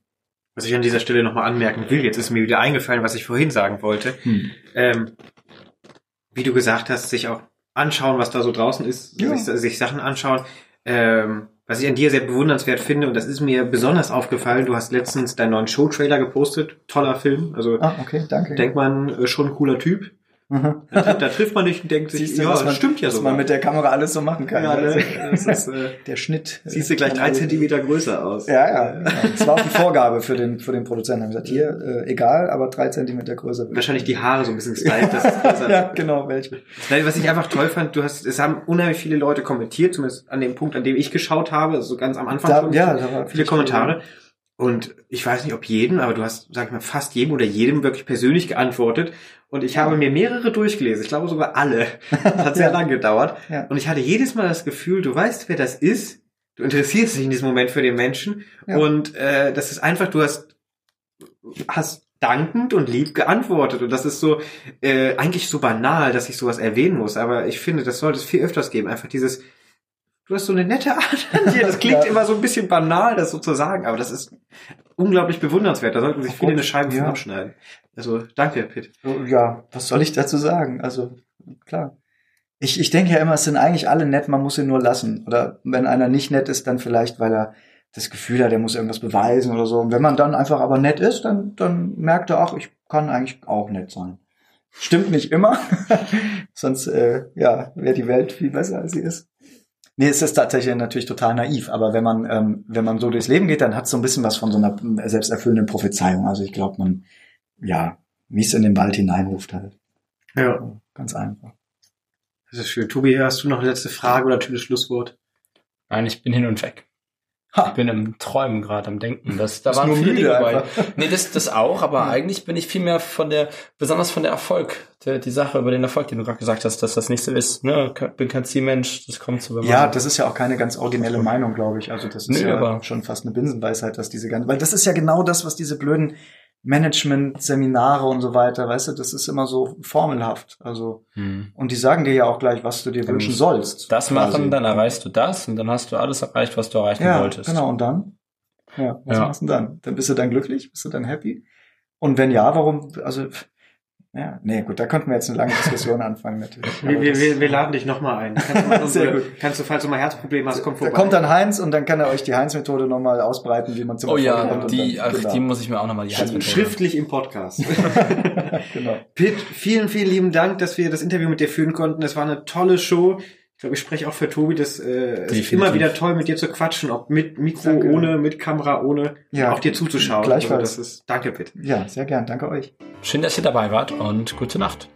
Was ich an dieser Stelle nochmal anmerken will, jetzt ist mir wieder eingefallen, was ich vorhin sagen wollte. Hm. Ähm, wie du gesagt hast, sich auch anschauen, was da so draußen ist, ja. sich, sich, Sachen anschauen. Ähm, was ich an dir sehr bewundernswert finde, und das ist mir besonders aufgefallen, du hast letztens deinen neuen Show-Trailer gepostet, toller Film, also ah, okay, danke. denkt man, äh, schon ein cooler Typ. Mhm. Da, da, trifft man nicht und denkt sich, ja, das man, stimmt ja so. Was man mit der Kamera alles so machen kann. Ja, ne? das ist, äh, der Schnitt. Siehst du gleich drei Zentimeter größer aus. Ja, ja. Genau. Das war auch die Vorgabe für den, für den Produzenten. Haben gesagt, hier, äh, egal, aber drei Zentimeter größer. Wahrscheinlich die Haare so ein bisschen stylt, dass es größer Ja, genau, welche. Nein, was ich einfach toll fand, du hast, es haben unheimlich viele Leute kommentiert, zumindest an dem Punkt, an dem ich geschaut habe, also so ganz am Anfang da, schon. Ja, da war viele Kommentare. Viel. Und ich weiß nicht, ob jedem, aber du hast, sag ich mal, fast jedem oder jedem wirklich persönlich geantwortet. Und ich habe mir mehrere durchgelesen. Ich glaube sogar alle. Das hat sehr ja. lang gedauert. Ja. Und ich hatte jedes Mal das Gefühl, du weißt, wer das ist. Du interessierst dich in diesem Moment für den Menschen. Ja. Und äh, das ist einfach, du hast, hast dankend und lieb geantwortet. Und das ist so äh, eigentlich so banal, dass ich sowas erwähnen muss. Aber ich finde, das sollte es viel öfters geben. Einfach dieses, du hast so eine nette Art an dir. Das klingt ja. immer so ein bisschen banal, das so zu sagen, aber das ist unglaublich bewundernswert. Da sollten sich viele eine Scheibe ja. abschneiden. Also danke, Pitt. Ja, was soll ich dazu sagen? Also klar. Ich, ich denke ja immer, es sind eigentlich alle nett, man muss sie nur lassen. Oder wenn einer nicht nett ist, dann vielleicht, weil er das Gefühl hat, er muss irgendwas beweisen oder so. Und wenn man dann einfach aber nett ist, dann, dann merkt er, ach, ich kann eigentlich auch nett sein. Stimmt nicht immer, sonst äh, ja, wäre die Welt viel besser, als sie ist. Nee, es ist tatsächlich natürlich total naiv, aber wenn man, ähm, wenn man so durchs Leben geht, dann hat es so ein bisschen was von so einer selbsterfüllenden Prophezeiung. Also ich glaube, man, ja, wie es in den Wald hineinruft halt. Ja. Ganz einfach. Das ist schön. Tobi, hast du noch eine letzte Frage oder typisches Schlusswort? Nein, ich bin hin und weg. Ha. Ich bin im Träumen gerade am Denken. Das, da waren viele Dinge dabei. Nee, das, das auch, aber ja. eigentlich bin ich viel mehr von der, besonders von der Erfolg, der, die Sache über den Erfolg, den du gerade gesagt hast, dass das nicht so ist. Ne? Bin kein Zielmensch, das kommt so. Wenn ja, das ist ja auch keine ganz originelle Meinung, glaube ich. Also das ist nee, ja schon fast eine Binsenweisheit, dass diese ganze, weil das ist ja genau das, was diese blöden Management-Seminare und so weiter, weißt du, das ist immer so formelhaft. Also, hm. und die sagen dir ja auch gleich, was du dir wünschen sollst. Das quasi. machen, dann erreichst du das und dann hast du alles erreicht, was du erreichen ja, wolltest. Genau, und dann? Ja, was ja. machst du dann? Dann bist du dann glücklich? Bist du dann happy? Und wenn ja, warum, also, ja, nee, gut, da könnten wir jetzt eine lange Diskussion anfangen natürlich. Wir, wir, wir, wir laden dich nochmal ein. Kannst du, mal unsere, Sehr gut. kannst du, falls du mal Herzprobleme hast, komm vorbei. Da kommt dann Heinz und dann kann er euch die Heinz-Methode nochmal ausbreiten, wie man zum Oh ja, die, ach, genau. die muss ich mir auch nochmal die Heinz-Methode. Schriftlich im Podcast. genau. Pitt, vielen, vielen lieben Dank, dass wir das Interview mit dir führen konnten. Es war eine tolle Show. Ich glaube, ich spreche auch für Tobi, dass äh, es ist immer wieder toll, mit dir zu quatschen, ob mit Mikro, danke. ohne, mit Kamera, ohne, ja. auch dir zuzuschauen. Gleichfalls. Also das ist, danke, Pitt. Ja, sehr gern. Danke euch. Schön, dass ihr dabei wart und gute Nacht.